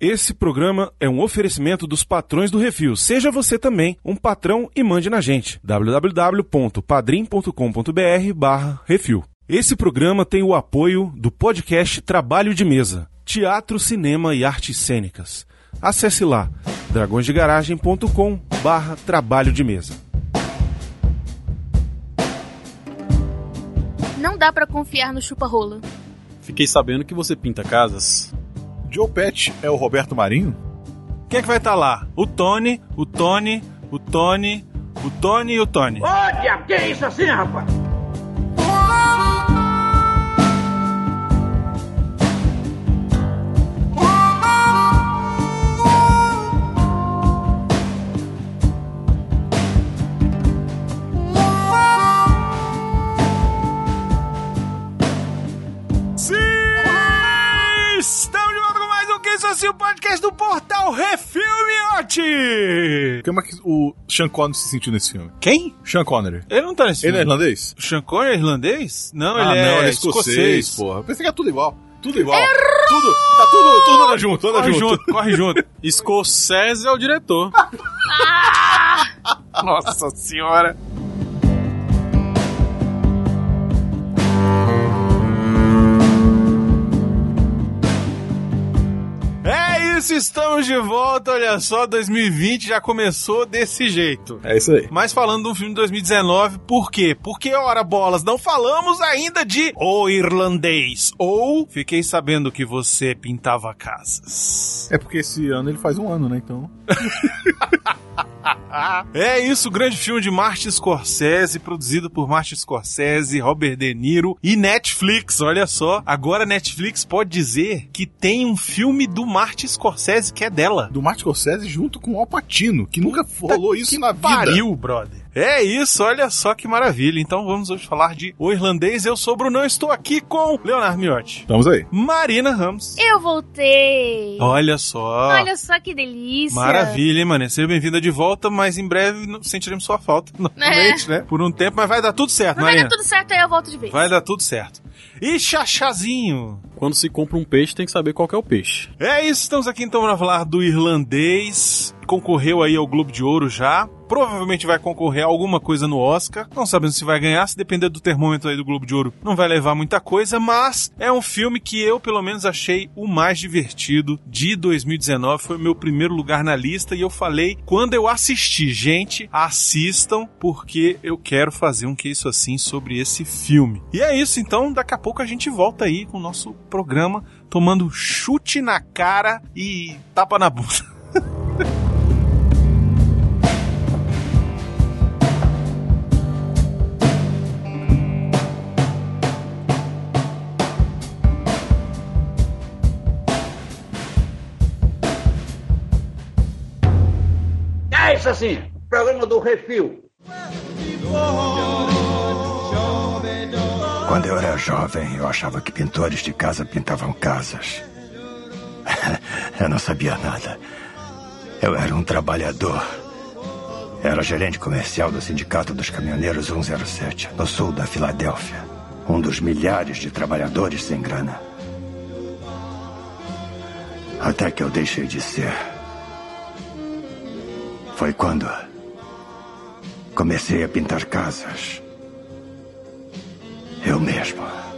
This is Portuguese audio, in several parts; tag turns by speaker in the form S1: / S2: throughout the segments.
S1: Esse programa é um oferecimento dos patrões do Refil. Seja você também um patrão e mande na gente. www.padrim.com.br barra Refil. Esse programa tem o apoio do podcast Trabalho de Mesa, Teatro, Cinema e Artes Cênicas. Acesse lá dragõesdegaragem.com barra Trabalho de Mesa.
S2: Não dá pra confiar no chupa-rola.
S3: Fiquei sabendo que você pinta casas.
S4: Joe Pet é o Roberto Marinho?
S1: Quem é que vai estar lá? O Tony, o Tony, o Tony, o Tony e o Tony.
S5: Diabo, que é isso assim, rapaz?
S1: Assim, o podcast do Portal Refil Miote!
S4: Como é que o Sean Connery se sentiu nesse filme?
S1: Quem?
S4: Sean Connery.
S1: Ele não tá nesse
S4: Ele é
S1: filme.
S4: irlandês?
S1: O Sean Connery é irlandês? Não,
S4: ah,
S1: ele é,
S4: não, ele é
S1: escocês.
S4: escocês, porra. Pensei que era tudo igual. Tudo igual. Tudo, tá tudo, tudo anda junto, anda
S1: Corre
S4: junto.
S1: junto, corre junto.
S3: Scorsese é o diretor.
S1: Nossa senhora. Isso, estamos de volta. Olha só, 2020 já começou desse jeito.
S4: É isso aí.
S1: Mas falando de um filme de 2019, por quê? Porque, ora bolas, não falamos ainda de O Irlandês. Ou fiquei sabendo que você pintava casas.
S4: É porque esse ano ele faz um ano, né? Então.
S1: É isso, o grande filme de Martin Scorsese, produzido por Martin Scorsese, Robert De Niro e Netflix. Olha só, agora Netflix pode dizer que tem um filme do Martin Scorsese que é dela.
S4: Do Martin Scorsese junto com o Alpatino, que nunca rolou isso na vida.
S1: Pariu, brother. É isso, olha só que maravilha. Então vamos hoje falar de O Irlandês. Eu sou o Brunão, estou aqui com Leonardo Miotti,
S4: Estamos aí.
S1: Marina Ramos.
S2: Eu voltei.
S1: Olha só.
S2: Olha só que delícia.
S1: Maravilha, hein, mano? Seja bem-vinda de volta, mas em breve não- sentiremos sua falta, normalmente, né? Por um tempo, mas vai dar tudo certo,
S2: Mas vai
S1: Marina.
S2: dar tudo certo, aí eu volto de vez.
S1: Vai dar tudo certo. E Chachazinho?
S3: Quando se compra um peixe, tem que saber qual é o peixe.
S1: É isso, estamos aqui então para falar do irlandês. Concorreu aí ao Globo de Ouro já. Provavelmente vai concorrer a alguma coisa no Oscar. Não sabemos se vai ganhar, se depender do termômetro aí do Globo de Ouro, não vai levar muita coisa, mas é um filme que eu, pelo menos, achei o mais divertido de 2019. Foi o meu primeiro lugar na lista e eu falei quando eu assisti. Gente, assistam, porque eu quero fazer um que isso assim sobre esse filme. E é isso, então, daqui a pouco a gente volta aí com o nosso programa tomando chute na cara e tapa na bunda.
S5: É isso assim, programa do Refil.
S6: Quando eu era jovem, eu achava que pintores de casa pintavam casas. Eu não sabia nada. Eu era um trabalhador. Era gerente comercial do Sindicato dos Caminhoneiros 107, no sul da Filadélfia. Um dos milhares de trabalhadores sem grana. Até que eu deixei de ser. Foi quando comecei a pintar casas. Eu mesmo.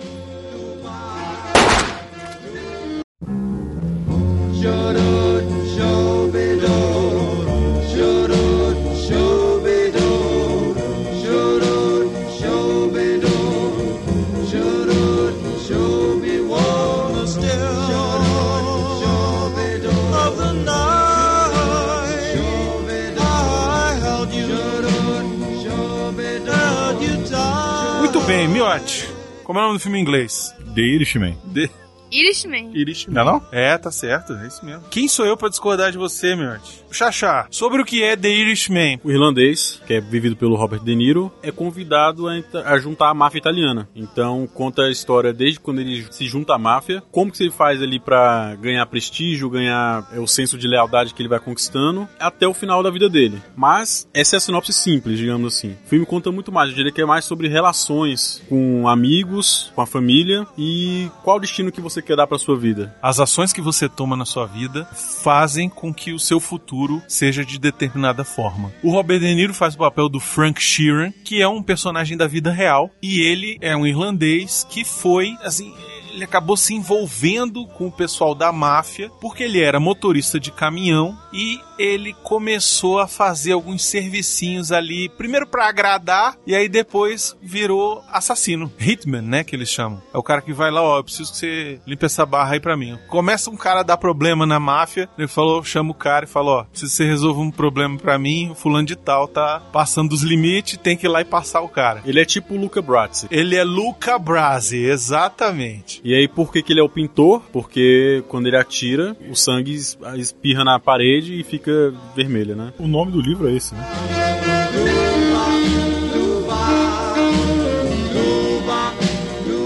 S1: Como é o nome do filme em inglês?
S4: The Irishman.
S1: The
S2: Irishman.
S1: Irishman.
S4: Não é não?
S1: É, tá certo, é isso mesmo. Quem sou eu pra discordar de você, Miotti? Xaxá, sobre o que é The Irishman.
S3: O irlandês, que é vivido pelo Robert De Niro, é convidado a, a juntar a máfia italiana. Então conta a história desde quando ele se junta à máfia, como que ele faz ali pra ganhar prestígio, ganhar é, o senso de lealdade que ele vai conquistando, até o final da vida dele. Mas essa é a sinopse simples, digamos assim. O filme conta muito mais, eu diria que é mais sobre relações com amigos, com a família e qual o destino que você você quer dar pra sua vida.
S1: As ações que você toma na sua vida fazem com que o seu futuro seja de determinada forma. O Robert De Niro faz o papel do Frank Sheeran, que é um personagem da vida real, e ele é um irlandês que foi, assim, ele acabou se envolvendo com o pessoal da máfia, porque ele era motorista de caminhão e ele começou a fazer alguns servicinhos ali, primeiro pra agradar e aí depois virou assassino, hitman, né, que eles chamam. É o cara que vai lá, ó, eu preciso que você limpe essa barra aí pra mim. Começa um cara a dar problema na máfia, ele falou, chama o cara e falou, ó, preciso que você resolva um problema pra mim, o fulano de tal tá passando dos limites, tem que ir lá e passar o cara.
S3: Ele é tipo o Luca Brasi.
S1: Ele é Luca Brasi, exatamente.
S3: E aí, por que, que ele é o pintor? Porque quando ele atira, o sangue es- espirra na parede e fica vermelho, né?
S7: O nome do livro é esse, né?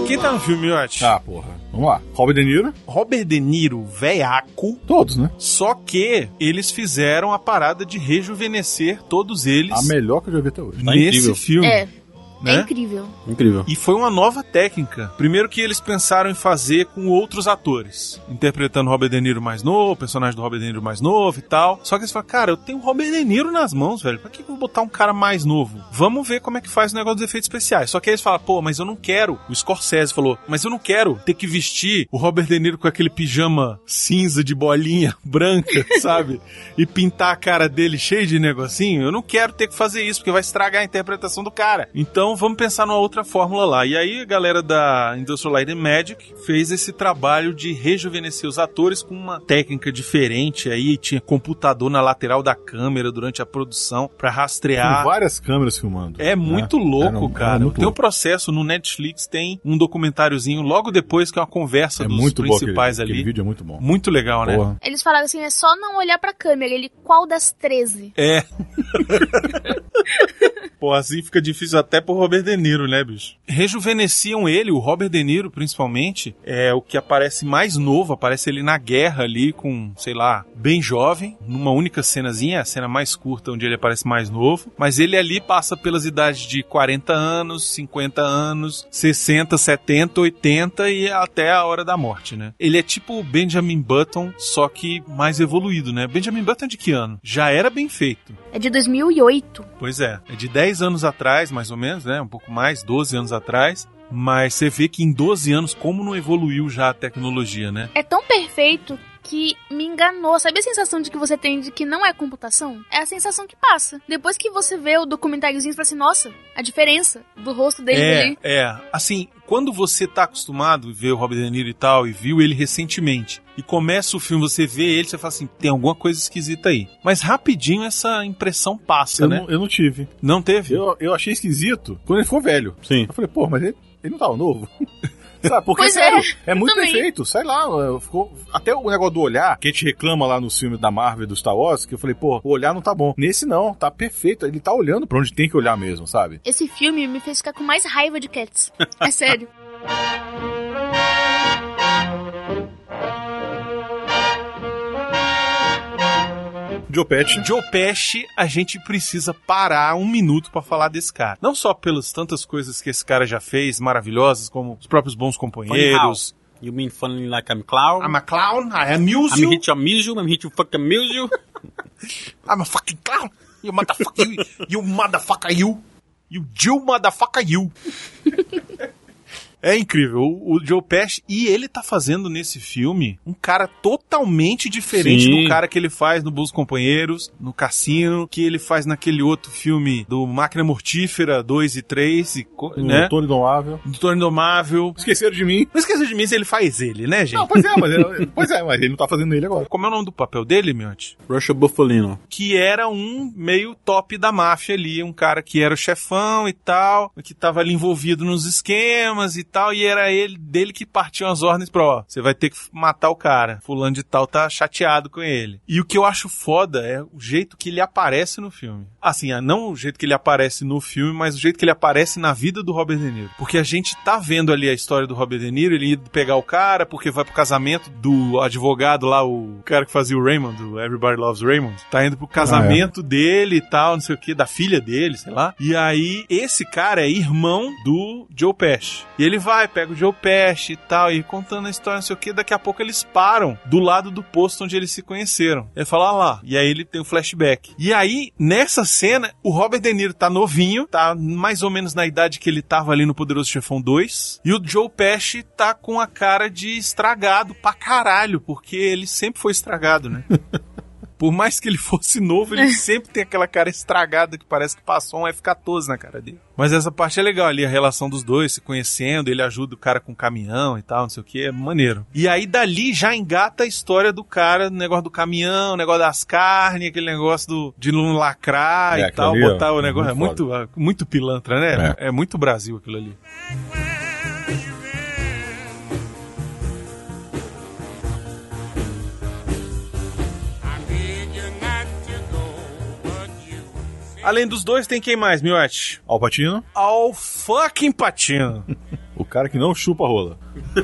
S1: Quem tá no filme, Miotti?
S7: Ah, porra. Vamos lá. Robert De Niro.
S1: Robert De Niro, veiaco,
S7: Todos, né?
S1: só que eles fizeram a parada de rejuvenescer todos eles
S7: A melhor que eu já vi até hoje.
S3: Tá
S1: nesse
S3: incrível.
S1: filme.
S2: É,
S1: né?
S2: é incrível.
S3: Incrível.
S1: E foi uma nova técnica. Primeiro que eles pensaram em fazer com outros atores, interpretando Robert De Niro mais novo, o personagem do Robert De Niro mais novo e tal. Só que eles falaram, cara, eu tenho o Robert De Niro nas mãos, velho. Pra que eu vou botar um cara mais novo? Vamos ver como é que faz o negócio dos efeitos especiais. Só que aí eles falaram, pô, mas eu não quero. O Scorsese falou, mas eu não quero ter que vestir o Robert De Niro com aquele pijama cinza de bolinha branca, sabe? E pintar a cara dele cheio de negocinho. Eu não quero ter que fazer isso, porque vai estragar a interpretação do cara. Então vamos pensar numa outra fórmula lá. E aí a galera da Industrial Light and Magic fez esse trabalho de rejuvenescer os atores com uma técnica diferente aí. Tinha computador na lateral da câmera durante a produção pra
S7: Com
S1: rastrear.
S7: várias câmeras filmando.
S1: É muito
S7: né?
S1: louco,
S7: Era um-
S1: cara.
S7: era muito
S1: tem um processo no Netflix, tem um documentáriozinho logo depois que é uma conversa
S7: É
S1: dos
S7: muito bom aquele,
S1: principais
S7: aquele
S1: ali.
S7: vídeo, é muito bom.
S1: Muito legal, né?
S7: Porra.
S2: Eles falaram assim, é só não olhar pra câmera. Ele, qual das 13?
S1: É. Pô, assim fica difícil até pro Robert De Niro, né, bicho? Rejuvenesciam ele, o Robert De Niro, principalmente, é o que aparece mais novo, aparece ele na guerra ali com, sei lá, bem jovem, numa única cenazinha, a cena mais curta onde ele aparece mais novo, mas ele ali passa pelas idades de 40 anos, 50 anos, 60, 70, 80 e até a hora da morte, né? Ele é tipo o Benjamin Button, só que mais evoluído, né? Benjamin Button é de que ano? Já era bem feito.
S2: É de 2008.
S1: Pois é, é de 10 anos atrás, mais ou menos, né? Um pouco mais, 12 anos atrás. Mas você vê que em 12 anos, como não evoluiu já a tecnologia, né?
S2: É tão perfeito que me enganou. Sabe a sensação de que você tem de que não é computação? É a sensação que passa. Depois que você vê o documentáriozinho, você fala assim, nossa, a diferença do rosto dele
S1: É,
S2: ali.
S1: é. Assim, quando você tá acostumado a ver o Robert De Niro e tal, e viu ele recentemente, e começa o filme, você vê ele, você fala assim, tem alguma coisa esquisita aí. Mas rapidinho essa impressão passa,
S7: Eu,
S1: né?
S7: não, eu não tive.
S1: Não teve?
S7: Eu, eu achei esquisito quando ele ficou velho.
S3: Sim.
S7: Eu falei, pô, mas ele, ele não tava novo. Sabe, porque,
S2: Pois
S7: sério,
S2: é,
S7: é, muito
S2: também.
S7: perfeito. Sei lá, ficou, até o negócio do olhar, que a gente reclama lá nos filmes da Marvel e do Star Wars, que eu falei, pô, o olhar não tá bom. Nesse não, tá perfeito. Ele tá olhando pra onde tem que olhar mesmo, sabe?
S2: Esse filme me fez ficar com mais raiva de Cats. É sério.
S7: Joe Pesci.
S1: Joe Pesci, a gente precisa parar um minuto pra falar desse cara. Não só pelas tantas coisas que esse cara já fez, maravilhosas, como os próprios bons companheiros.
S3: You mean funny like I'm clown?
S1: I'm a clown, I amuse
S3: I'm
S1: you,
S3: hit your amuse you, I'm hit you fucking amuse you.
S1: I'm a fucking clown, you motherfucker, you, you motherfucker you, you Jill motherfucker you. É incrível, o, o Joe Pesci, e ele tá fazendo nesse filme um cara totalmente diferente
S3: Sim.
S1: do cara que ele faz no Bons Companheiros, no Cassino, que ele faz naquele outro filme do Máquina Mortífera 2 e 3, e, co-
S7: O
S1: né?
S7: Tony Indomável.
S1: Do Toro Indomável.
S7: Esqueceram de mim.
S1: Não esqueça de mim se ele faz ele, né, gente?
S7: Não, pois é, mas ele, pois é, mas ele não tá fazendo ele agora.
S1: Como é o nome do papel dele, Miotti?
S3: Russia Buffalino.
S1: que era um meio top da máfia ali, um cara que era o chefão e tal, que tava ali envolvido nos esquemas e tal, e era ele dele que partiam as ordens pra, ó, você vai ter que matar o cara. Fulano de tal tá chateado com ele. E o que eu acho foda é o jeito que ele aparece no filme. Assim, ah, não o jeito que ele aparece no filme, mas o jeito que ele aparece na vida do Robert De Niro. Porque a gente tá vendo ali a história do Robert De Niro, ele indo pegar o cara porque vai pro casamento do advogado lá, o cara que fazia o Raymond, do Everybody Loves Raymond. Tá indo pro casamento dele e tal, não sei o que, da filha dele, sei lá. E aí, esse cara é irmão do Joe Pesci. E ele ele vai, pega o Joe Pesci e tal, e contando a história, não sei o que, daqui a pouco eles param do lado do posto onde eles se conheceram. Ele fala, ah lá, e aí ele tem um flashback. E aí, nessa cena, o Robert De Niro tá novinho, tá mais ou menos na idade que ele tava ali no Poderoso Chefão 2, e o Joe Pesci tá com a cara de estragado pra caralho, porque ele sempre foi estragado, né? Por mais que ele fosse novo, ele sempre tem aquela cara estragada que parece que passou um F-14 na cara dele. Mas essa parte é legal ali, a relação dos dois, se conhecendo, ele ajuda o cara com o caminhão e tal, não sei o que, é maneiro. E aí dali já engata a história do cara, o negócio do caminhão, o negócio das carnes, aquele negócio do, de não lacrar
S7: É,
S1: e tal,
S7: ali, ó,
S1: botar o
S7: é
S1: negócio. É
S7: muito
S1: muito, muito pilantra, né? É. muito Brasil aquilo ali. Além dos dois, tem quem mais, Miotti?
S7: Alpatino,
S1: Al fucking Patino.
S7: o cara que não chupa rola.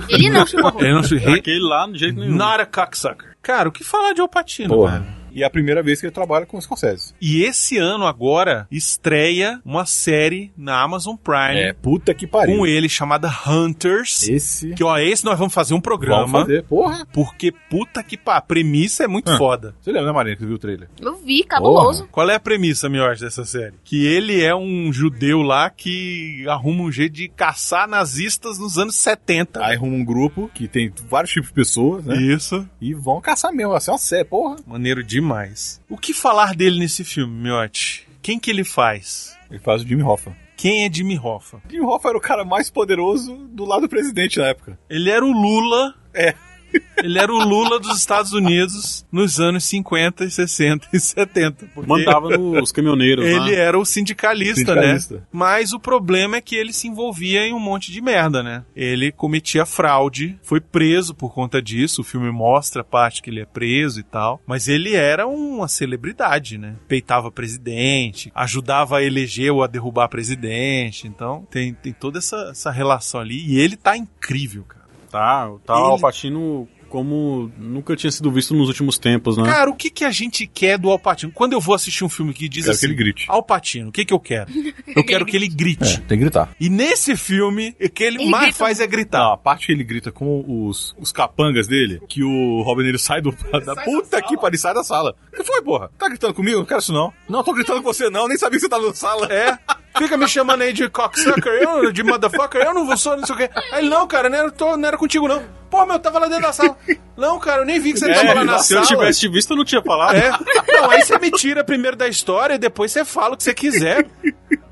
S2: Ele não chupou rola.
S1: Ele não se
S3: Aquele lá, de jeito nenhum.
S1: Not a cocksucker. Cara, o que falar de Al Pacino,
S7: Porra.
S1: velho?
S7: E é a primeira vez que ele trabalha com o Scorsese.
S1: E esse ano agora estreia uma série na Amazon Prime
S7: É, puta que pariu.
S1: com ele chamada Hunters.
S7: Esse.
S1: Que ó, esse nós vamos fazer um programa.
S7: Vamos fazer, porra.
S1: Porque puta que pá, a premissa é muito
S7: Ah.
S1: foda.
S7: Você lembra, né, Marina, que viu o trailer?
S2: Eu vi, cabuloso.
S1: Qual é a premissa, Miotti, dessa série? Que ele é um judeu lá que arruma um jeito de caçar nazistas nos anos 70.
S7: Aí arruma um grupo que tem vários tipos de pessoas, né?
S1: Isso.
S7: E vão caçar mesmo. Assim, é uma série, porra.
S1: Maneiro demais. O que falar dele nesse filme, Miotti? Quem que ele faz?
S7: Ele faz o Jimmy Hoffa.
S1: Quem é Jimmy Hoffa?
S7: Jimmy Hoffa era o cara mais poderoso do lado do presidente na época.
S1: Ele era o Lula.
S7: É.
S1: Ele era o Lula dos Estados Unidos nos anos 50, 60 e 70. porque
S3: Mandava nos caminhoneiros.
S1: Ele era o sindicalista,
S7: Sindicalista.
S1: né? Mas o problema é que ele se envolvia em um monte de merda, né? Ele cometia fraude, foi preso por conta disso. O filme mostra a parte que ele é preso e tal. Mas ele era uma celebridade, né? Peitava presidente, ajudava a eleger ou a derrubar presidente. Então tem, tem toda essa, essa relação ali. E ele tá incrível, cara.
S3: Tá, tá
S1: Ele-
S3: o Alpatino como nunca tinha sido visto nos últimos tempos, né?
S1: Cara, o que, que a gente quer do Alpatino? Quando eu vou assistir um filme que diz
S7: Quero
S1: assim,
S7: que ele grite.
S1: Alpatino, o que, que eu quero? Eu quero que ele grite.
S7: tem que gritar.
S1: E nesse filme, o que ele,
S2: Ele
S1: mais
S2: grita
S1: faz é gritar.
S7: Não, a parte que ele grita com os, os capangas dele, que o Robin ele sai do. da puta que pariu, sai da sala. O que foi, porra? Tá gritando comigo? Não quero isso não. Não, tô gritando com você não, nem sabia que você tá na sala.
S1: É. Fica me chamando aí de cocksucker, eu, de motherfucker, eu não vou só, não sei o quê. Aí ele, não, cara, não era, tô- não era contigo, não. Pô, meu, eu tava lá dentro da sala. Não, cara, eu nem vi que você tava lá na
S3: É, se
S1: sala.
S3: eu tivesse te visto, eu não tinha falado.
S1: É. Não, aí você me tira primeiro da história e depois você fala o que você quiser.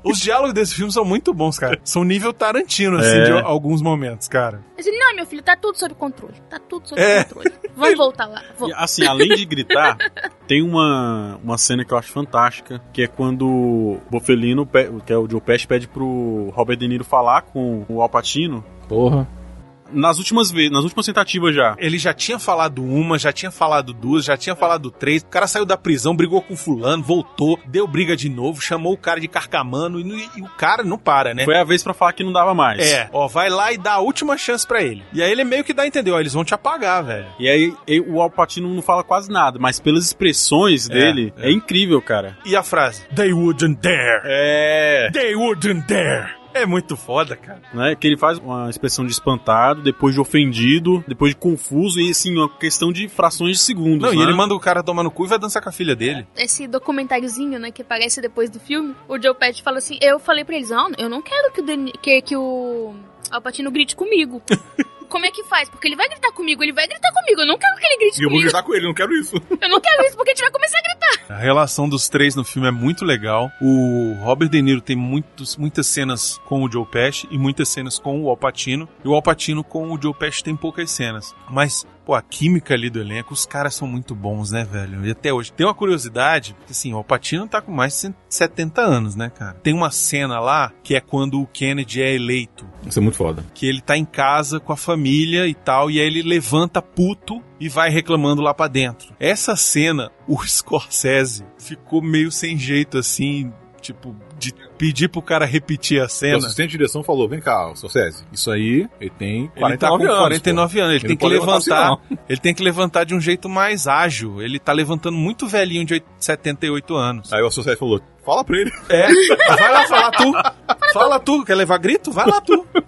S1: Os diálogos desse filme são muito bons, cara. São nível Tarantino, assim,
S3: É.
S1: de alguns momentos, cara.
S2: Não, meu filho, tá tudo sob controle. Tá tudo sob
S1: É.
S2: controle. Vamos voltar lá. Vamos.
S3: assim, além de gritar, tem uma, uma cena que eu acho fantástica, que é quando o Bofelino, que é o Joe Pesci, pede pro Robert De Niro falar com o Alpatino
S7: Porra.
S3: Nas últimas vezes, nas últimas tentativas já.
S1: Ele já tinha falado uma, já tinha falado duas, já tinha falado três. O cara saiu da prisão, brigou com fulano, voltou, deu briga de novo, chamou o cara de carcamano e, e o cara não para, né?
S3: Foi a vez pra falar que não dava mais.
S1: É, ó, vai lá e dá a última chance pra ele. E aí ele meio que dá a entender, ó, eles vão te apagar, velho.
S3: E aí e- o Alpatino não fala quase nada, mas pelas expressões
S1: É,
S3: dele,
S1: é.
S3: é. incrível, cara.
S1: E a frase? They wouldn't dare.
S3: É.
S1: They wouldn't dare. É muito foda, cara.
S3: Né, que ele faz uma expressão de espantado, depois de ofendido, depois de confuso e assim, uma questão de frações de segundos.
S1: Não, e
S3: né?
S1: ele manda o cara tomar no cu e vai dançar com a filha dele.
S2: Esse documentáriozinho, né, que aparece depois do filme, o Joe Pesci fala assim, eu falei pra eles, não, eu não quero que o, Deni- que, que o Alpatino grite comigo. Como é que faz? Porque ele vai gritar comigo, ele vai gritar comigo, eu não quero que ele grite
S7: E eu vou
S2: comigo.
S7: gritar com ele, não quero isso.
S2: Eu não quero isso, porque a gente vai começar a gritar.
S1: A relação dos três no filme é muito legal. O Robert De Niro tem muitos, muitas cenas com o Joe Pesci e muitas cenas com o Al Pacino. E o Al Pacino com o Joe Pesci tem poucas cenas. Mas, pô, a química ali do elenco, os caras são muito bons, né, velho? E até hoje. Tem uma curiosidade, porque assim, o Al Pacino tá com mais de 70 anos, né, cara? Tem uma cena lá que é quando o Kennedy é eleito.
S7: Isso é muito foda.
S1: Que ele tá em casa com a família e tal, e aí ele levanta puto e vai reclamando lá pra dentro. Essa cena, o Scorsese ficou meio sem jeito assim, tipo, de pedir pro cara repetir a
S7: O
S1: cena.
S7: assistente de direção falou: vem cá, Scorsese, isso aí, ele tem 49
S1: Ele tá
S7: anos.
S1: 49 anos, ele,
S7: Ele
S1: tem que
S7: levantar assim,
S1: ele tem que levantar de um jeito mais ágil. Ele tá levantando muito velhinho de 8 78 anos.
S7: Aí o Scorsese falou: fala pra ele.
S1: É, vai lá falar tu. Fala tu, quer levar grito? Vai lá tu.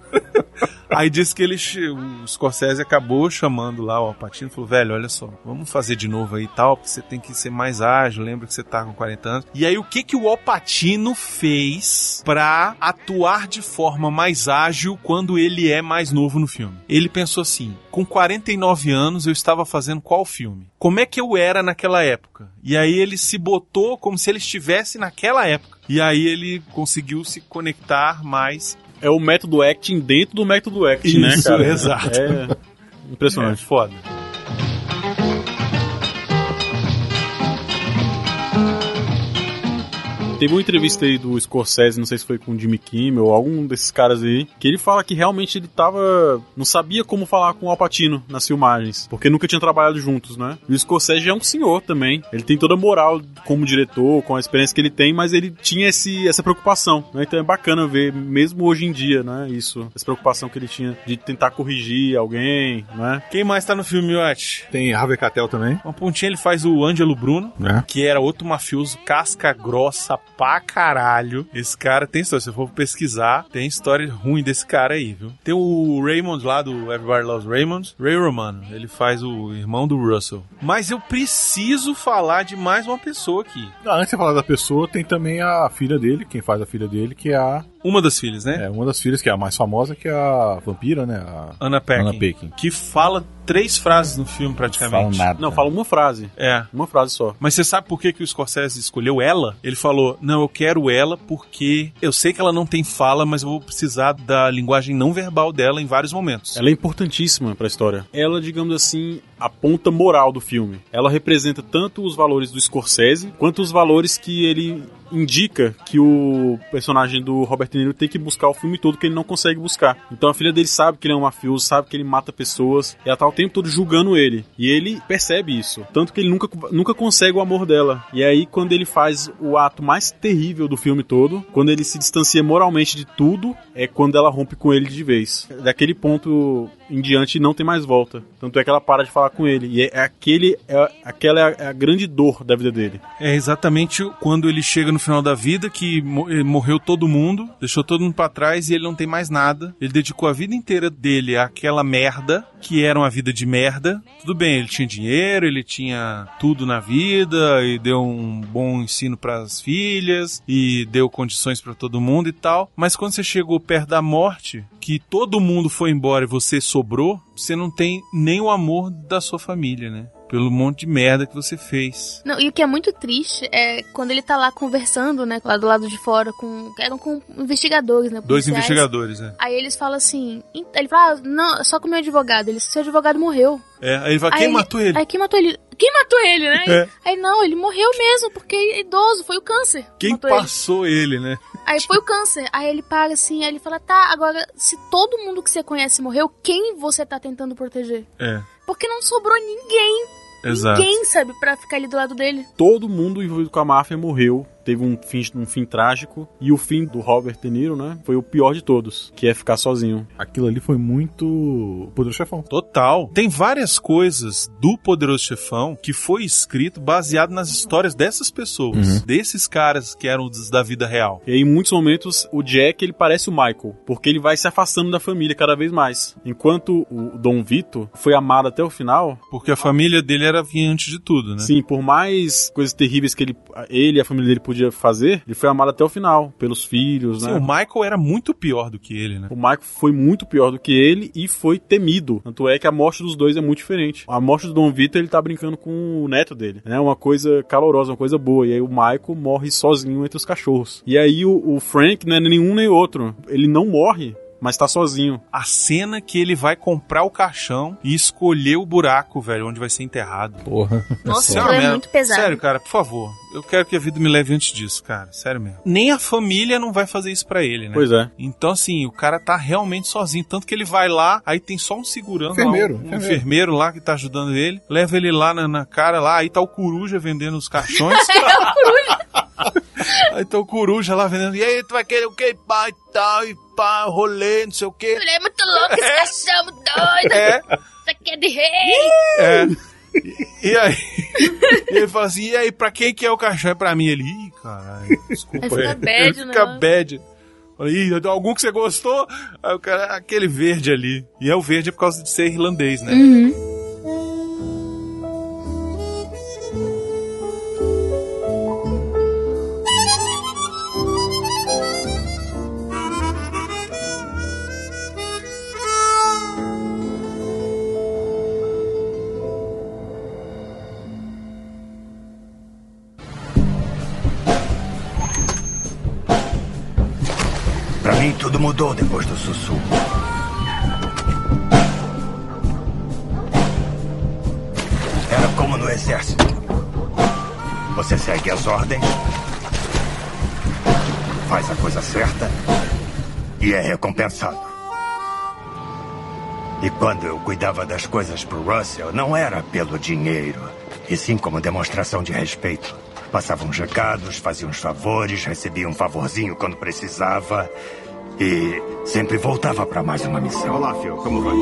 S1: Aí disse que ele, o Scorsese acabou chamando lá o Alpatino e falou: velho, olha só, vamos fazer de novo aí e tal, porque você tem que ser mais ágil, lembra que você tá com 40 anos. E aí o que que o Alpatino fez pra atuar de forma mais ágil quando ele é mais novo no filme? Ele pensou assim: com 49 anos eu estava fazendo qual filme? Como é que eu era naquela época? E aí ele se botou como se ele estivesse naquela época. E aí ele conseguiu se conectar mais
S3: É o método acting dentro do método acting, né,
S1: Isso,
S3: cara?
S1: exato.
S3: É impressionante.
S1: É foda.
S3: Teve uma entrevista aí do Scorsese, não sei se foi com o Jimmy Kimmel ou algum desses caras aí, que ele fala que realmente ele tava. não sabia como falar com o Alpatino nas filmagens, porque nunca tinha trabalhado juntos, né? E o Scorsese é um senhor também. Ele tem toda a moral como diretor, com a experiência que ele tem, mas ele tinha esse, essa preocupação, né? Então é bacana ver, mesmo hoje em dia, né? Isso, essa preocupação que ele tinha de tentar corrigir alguém, né?
S1: Quem mais tá no filme, Watch?
S7: Tem Harvey Keitel também.
S1: Uma pontinha ele faz o Ângelo Bruno,
S7: né?
S1: que era outro mafioso casca grossa pra caralho. Esse cara tem história, se eu for pesquisar, tem história ruim desse cara aí, viu? Tem o Raymond lá do Everybody Loves Raymond, Ray Romano, ele faz o irmão do Russell. Mas eu preciso falar de mais uma pessoa aqui.
S7: Ah, antes de falar da pessoa, tem também a filha dele, quem faz a filha dele, que é a.
S1: Uma das filhas, né?
S7: É, uma das filhas, que é a mais famosa, que é a vampira, né? A
S1: Anna Paquin.
S7: Anna Paquin.
S1: Que fala três frases no filme praticamente.
S7: nada.
S3: Não, fala uma frase.
S1: É.
S3: Uma frase só.
S1: Mas você sabe por que, que o Scorsese escolheu ela? Ele falou: Não, eu quero ela porque eu sei que ela não tem fala, mas eu vou precisar da linguagem não verbal dela em vários momentos.
S3: Ela é importantíssima pra história. Ela, digamos assim, a ponta moral do filme. Ela representa tanto os valores do Scorsese quanto os valores que ele indica que o personagem do Robert De Niro tem que buscar o filme todo que ele não consegue buscar. Então a filha dele sabe que ele é um mafioso, sabe que ele mata pessoas, ela tá o tempo todo julgando ele. E ele percebe isso. Tanto que ele nunca, nunca consegue o amor dela. E aí, quando ele faz o ato mais terrível do filme todo, quando ele se distancia moralmente de tudo, é quando ela rompe com ele de vez. Daquele ponto em diante não tem mais volta. Tanto é que ela para de falar com ele. E é aquele, é, aquela é a, é a grande dor da vida dele.
S1: É exatamente quando ele chega no final da vida que ele morreu todo mundo, deixou todo mundo pra trás e ele não tem mais nada. Ele dedicou a vida inteira dele àquela merda, que era uma vida de merda. Tudo bem, ele tinha dinheiro, ele tinha tudo na vida e deu um bom ensino pras filhas e deu condições pra todo mundo e tal. Mas quando você chegou perto da morte, que todo mundo foi embora e você sobrou, você não tem nem o amor da sua família, né? Pelo monte de merda que você fez.
S2: Não, e o que é muito triste é quando ele tá lá conversando, né, lá do lado de fora, com. Eram com investigadores, né?
S1: Dois
S2: policiais.
S1: investigadores, né?
S2: Aí eles falam assim. Ele fala, ah, não, só com o meu advogado. Ele, seu advogado morreu.
S1: É, aí ele fala,
S2: Aí
S1: quem matou ele?
S2: Aí quem matou ele? Quem matou ele, né?
S1: É.
S2: Aí não, ele morreu mesmo, porque é idoso, foi o câncer. que
S1: Quem
S2: matou ele.
S1: passou ele, né?
S2: Aí foi o câncer. Aí ele para assim, aí ele fala, tá, agora, se todo mundo que você conhece morreu, quem você tá tentando proteger?
S1: É,
S2: Porque não sobrou ninguém.
S1: Exato.
S2: Ninguém, sabe, pra ficar ali do lado dele.
S3: Todo mundo envolvido com a máfia morreu. Teve um fim, um fim trágico. E o fim do Robert De Niro, né? Foi o pior de todos. Que é ficar sozinho.
S7: Aquilo ali foi muito. Poderoso Chefão.
S1: Total. Tem várias coisas do Poderoso Chefão que foi escrito baseado nas histórias dessas pessoas, desses caras que eram os da vida real.
S3: E aí, em muitos momentos, o Jack, ele parece o Michael. Porque ele vai se afastando da família cada vez mais. Enquanto o Dom Vito foi amado até o final,
S1: Porque a família dele era vinha antes de tudo, né?
S3: Sim, por mais coisas terríveis que ele, ele e a família dele podia fazer, ele foi amado até o final, pelos filhos,
S1: Sim,
S3: né?
S1: o Michael era muito pior do que ele, né?
S3: O Michael foi muito pior do que ele e foi temido. Tanto é que a morte dos dois é muito diferente. A morte do Dom Vitor, ele tá brincando com o neto dele, né? Uma coisa calorosa, uma coisa boa. E aí o Michael morre sozinho entre os cachorros. E aí o, o Frank não é nenhum nem outro. Ele não morre. Mas tá sozinho.
S1: A cena que ele vai comprar o caixão e escolher o buraco, velho, onde vai ser enterrado.
S7: Porra.
S2: Nossa,
S1: Sério
S2: é muito pesado.
S1: Sério, cara, por favor. Eu quero que a vida me leve antes disso, cara. Sério mesmo. Nem a família não vai fazer isso pra ele, né?
S3: Pois é.
S1: Então, assim, o cara tá realmente sozinho. Tanto que ele vai lá, aí tem só um segurança
S7: Enfermeiro,
S1: lá, um, um
S7: enfermeiro.
S1: enfermeiro lá que tá ajudando ele. Leva ele lá na, na cara, lá, aí tá o coruja vendendo os caixões. aí tá o coruja lá vendendo. E aí, tu vai querer o que? Pá, e tal, e pá, rolê, não sei o quê.
S2: É muito louco, esse cachorro doido.
S1: É,
S2: Isso aqui é de rei.
S1: é. E, e aí, e ele fala assim, e aí, pra quem que é o caixão? É pra mim. Ele, ih, caralho, desculpa.
S2: Aí fica
S1: aí.
S2: bad,
S1: Ele fica
S2: né?
S1: bad. Ih, algum que você gostou? Aí o cara, aquele verde ali. E é o verde por causa de ser irlandês, né?
S2: Uhum.
S6: Mim, tudo mudou depois do sussurro. Era como no exército. Você segue as ordens, faz a coisa certa e é recompensado. E quando eu cuidava das coisas pro Russell, não era pelo dinheiro, e sim como demonstração de respeito. Passavam recados, faziam uns favores, recebia um favorzinho quando precisava e sempre voltava para mais uma missão.
S4: Olá, Phil, como vai?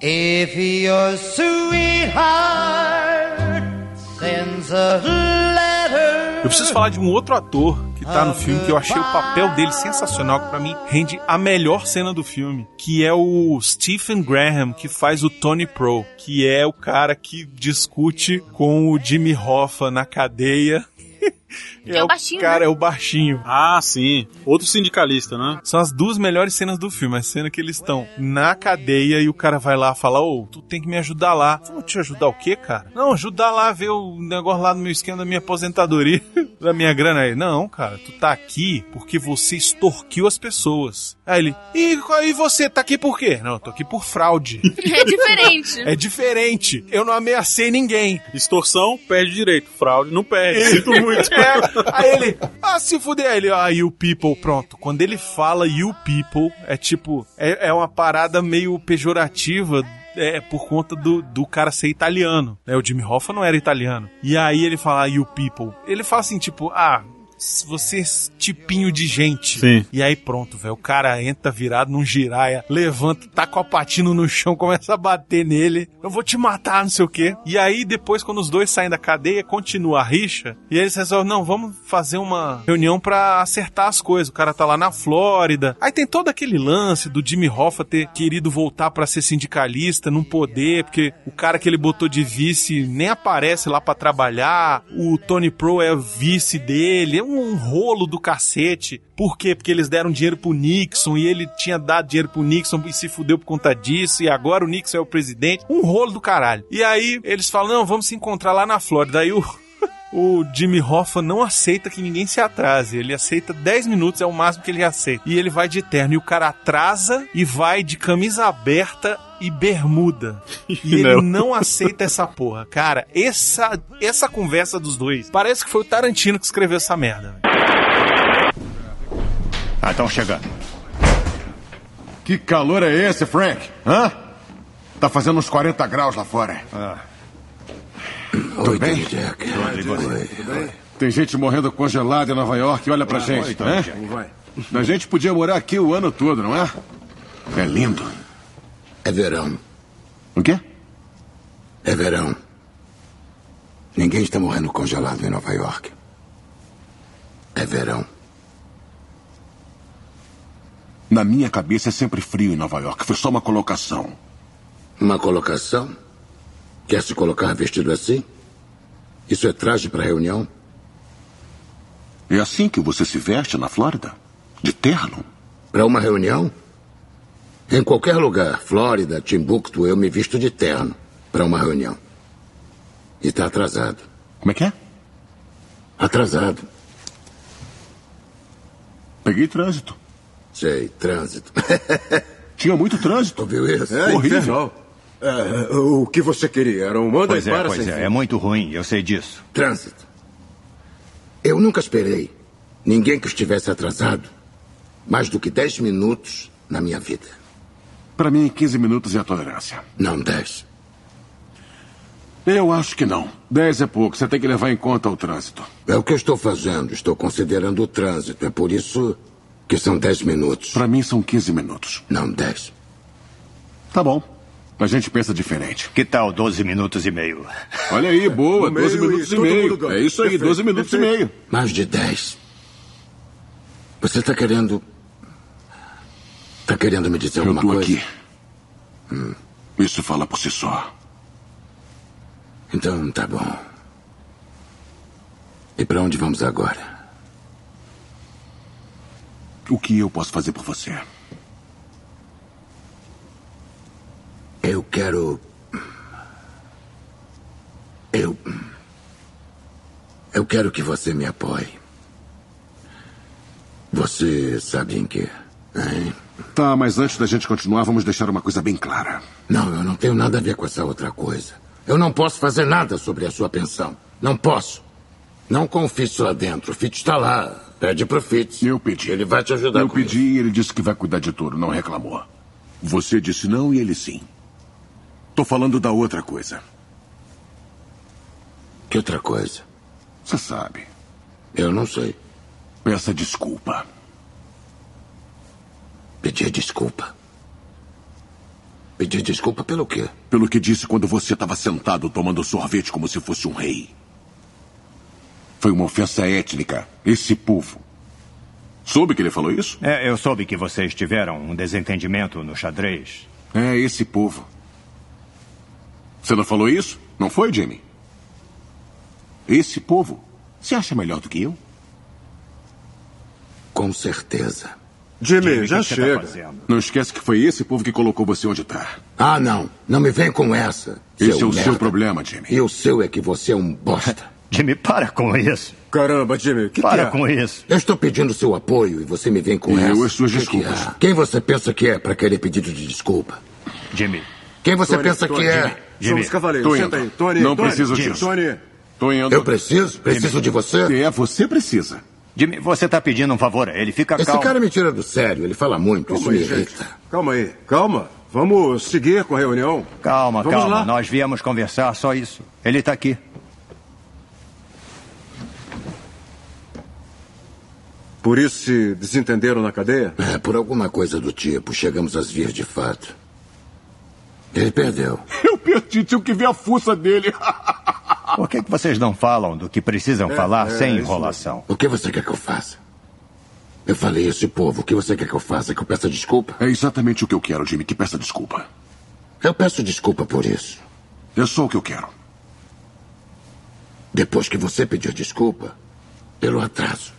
S8: If your sweetheart sends a letter.
S1: Eu preciso falar de um outro ator tá no filme que eu achei o papel dele sensacional, que pra mim rende a melhor cena do filme, que é o Stephen Graham, que faz o Tony Pro, que é o cara que discute com o Jimmy Hoffa na cadeia.
S2: Que é o baixinho,
S1: cara,
S2: né?
S1: é o baixinho.
S3: Ah, sim. Outro sindicalista, né?
S1: São as duas melhores cenas do filme. A cena que eles estão na cadeia e o cara vai lá falar: Ô, tu tem que me ajudar lá. Vou te ajudar o quê, cara? Não, ajudar lá a ver o negócio lá no meu esquema da minha aposentadoria, da minha grana aí. Não, cara, tu tá aqui porque você extorquiu as pessoas. Aí ele: E, e você tá aqui por quê? Não, eu tô aqui por fraude.
S2: É diferente.
S1: é diferente. Eu não ameacei ninguém.
S3: Extorsão, perde direito. Fraude, não perde. Sinto muito.
S1: É, aí ele, ah, se fuder, Aí ele, ah, you people, pronto. Quando ele fala you people, é tipo, é, é uma parada meio pejorativa é, por conta do, do cara ser italiano. Né? O Jimmy Hoffa não era italiano. E aí ele fala, you people. Ele fala assim, tipo, ah, você é tipinho de gente.
S3: Sim.
S1: E aí pronto, velho. O cara entra virado num giraia, levanta, tá com a patina no chão, começa a bater nele. Eu vou te matar, não sei o quê. E aí depois, quando os dois saem da cadeia, continua a rixa. E aí eles resolvem, não, vamos fazer uma reunião pra acertar as coisas. O cara tá lá na Flórida. Aí tem todo aquele lance do Jimmy Hoffa ter querido voltar pra ser sindicalista, não poder, porque o cara que ele botou de vice nem aparece lá pra trabalhar. O Tony Pro é o vice dele. É um rolo do cacete. Por quê? Porque eles deram dinheiro pro Nixon e ele tinha dado dinheiro pro Nixon e se fudeu por conta disso. E agora o Nixon é o presidente. Um rolo do caralho. E aí eles falam: não, vamos se encontrar lá na Flórida. Aí o. O Jimmy Hoffa não aceita que ninguém se atrase. Ele aceita 10 minutos, é o máximo que ele aceita. E ele vai de terno. E o cara atrasa e vai de camisa aberta e bermuda. E ele
S3: Não.
S1: não aceita essa porra. Cara, essa, essa conversa dos dois parece que foi o Tarantino que escreveu essa merda.
S6: Ah, estão chegando.
S4: Que calor é esse, Frank? Hã? Tá fazendo uns 40 graus lá fora. Tudo bem? Tem gente morrendo congelada em Nova York. Olha pra gente, né? A gente podia morar aqui o ano todo, não é? É lindo.
S9: É verão.
S4: O quê?
S9: É verão. Ninguém está morrendo congelado em Nova York. É verão.
S4: Na minha cabeça é sempre frio em Nova York. Foi só uma colocação.
S9: Uma colocação? Quer se colocar vestido assim? Isso é traje para reunião?
S4: É assim que você se veste na Flórida? De terno?
S9: Para uma reunião? Em qualquer lugar, Flórida, Timbuktu, eu me visto de terno para uma reunião. E está atrasado.
S4: Como é que é?
S9: Atrasado.
S4: Peguei trânsito.
S9: Sei, trânsito.
S4: Tinha muito trânsito.
S9: Ouviu isso?
S4: É, Horrível.
S10: infernal. É, o que você queria? Era um manda
S6: Pois
S10: e
S6: é,
S10: para
S6: pois
S10: sem
S6: é.
S10: fim.
S6: É muito ruim, eu sei disso.
S9: Trânsito. Eu nunca esperei ninguém que estivesse atrasado mais do que 10 minutos na minha vida.
S4: Para mim, 15 minutos é a tolerância.
S9: Não 10.
S4: Eu acho que não. 10 é pouco. Você tem que levar em conta o trânsito.
S9: É o que eu estou fazendo. Estou considerando o trânsito. É por isso que são 10 minutos.
S4: Para mim, são 15 minutos.
S9: Não 10.
S4: Tá bom. A gente pensa diferente.
S6: Que tal 12 minutos e meio?
S4: Olha aí, boa,
S10: No meio
S4: 12 minutos
S10: e
S4: e, meio. É isso aí,
S10: Perfeito,
S4: 12 minutos
S10: perfeito.
S4: e meio.
S9: Mais de 10. Você tá querendo. Tá querendo me dizer
S4: Eu
S9: alguma
S4: tô
S9: coisa?
S4: aqui. Hum, Isso fala por si só.
S9: Então, tá bom. E pra onde vamos agora?
S4: O que eu posso fazer por você?
S9: Eu quero. Eu. Eu quero que você me apoie. Você sabe em quê? Hein?
S4: Tá, mas antes da gente continuar, vamos deixar uma coisa bem clara.
S9: Não, eu não tenho nada a ver com essa outra coisa. Eu não posso fazer nada sobre a sua pensão. Não posso. Não com o Fitz lá dentro. O Fitz está lá. Pede pro Fitz.
S4: Eu pedi.
S9: Ele vai te ajudar
S4: Eu pedi e ele disse que vai cuidar de tudo, não reclamou. Você disse não e ele sim. Tô falando da outra coisa.
S9: Que outra coisa?
S4: Você sabe.
S9: Eu não sei.
S4: Peça desculpa.
S9: Pedir desculpa. Pedir desculpa pelo quê?
S4: Pelo que disse quando você estava sentado tomando sorvete como se fosse um rei. Foi uma ofensa étnica. Esse povo. Soube que ele falou isso?
S6: É, eu soube que vocês tiveram um desentendimento no xadrez.
S4: É, esse povo. Você não falou isso? Não foi, Jimmy? Esse povo. Você acha melhor do que eu?
S9: Com certeza.
S10: Jimmy,
S6: o
S10: já
S6: que tá
S10: chega.
S6: fazendo?
S4: Não esquece que foi esse povo que colocou você onde tá.
S9: Ah, não. Não me vem com essa.
S4: Esse é o
S9: merda.
S4: seu problema, Jimmy.
S9: E o seu é que você é um bosta.
S6: Jimmy, para com isso.
S10: Caramba, Jimmy, que
S6: Para
S10: que é?
S6: com isso.
S9: Eu estou pedindo seu apoio e você me vem com
S4: E eu
S9: essa.
S4: as suas
S9: Que que
S4: desculpas.
S9: é? Quem você pensa que é para querer pedido de desculpa?
S6: Jimmy,
S9: Quem você
S10: Tony,
S9: pensa
S10: Tony,
S9: que é?
S10: Jimmy.
S6: Jimmy,
S10: Somos cavaleiros.
S4: tô
S10: Senta
S4: indo.
S10: aí. Tony,
S4: Não
S10: Tony,
S4: preciso
S10: Jimmy,
S4: disso.
S10: Tony.
S4: Tô indo.
S9: Eu preciso? Preciso de você?
S4: É, você precisa.
S6: Jimmy, você tá pedindo um favor a ele. Fica
S9: Esse
S6: calmo.
S9: cara me tira do sério. Ele fala muito. Isso
S10: Calma
S9: me
S10: aí, gente.
S9: irrita.
S10: Calma aí. Calma. Vamos seguir com a reunião?
S6: Calma,
S10: Vamos
S6: calma.
S10: lá.
S6: Nós viemos conversar, só isso. Ele tá aqui.
S10: Por isso se desentenderam na cadeia?
S9: É, por alguma coisa do tipo, chegamos às vias de fato. Ele perdeu.
S4: Eu perdi, tinha que ver a fuça dele.
S6: Por que, que vocês não falam do que precisam falar
S10: é,
S6: sem
S10: isso
S6: enrolação?
S9: O que você quer que eu faça? Eu falei esse povo. O que você quer que eu faça? Que eu peça desculpa?
S4: É exatamente o que eu quero, Jimmy, que peça desculpa.
S9: Eu peço desculpa por isso.
S4: É só o que eu quero.
S9: Depois que você pediu desculpa pelo atraso.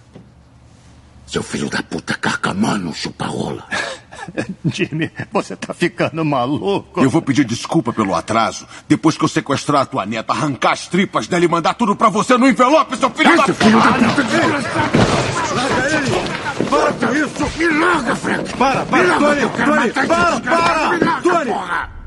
S9: Seu filho da puta carcamano chupa-rola.
S6: Jimmy, você tá ficando maluco.
S4: Eu vou pedir desculpa pelo atraso. Depois que eu sequestrar a tua neta, arrancar as tripas dela e mandar tudo pra você no envelope, seu filho da puta!
S10: Para com isso!
S9: Me larga, Frank!
S10: Para, para, Tony! Tony! Para, para! Tony!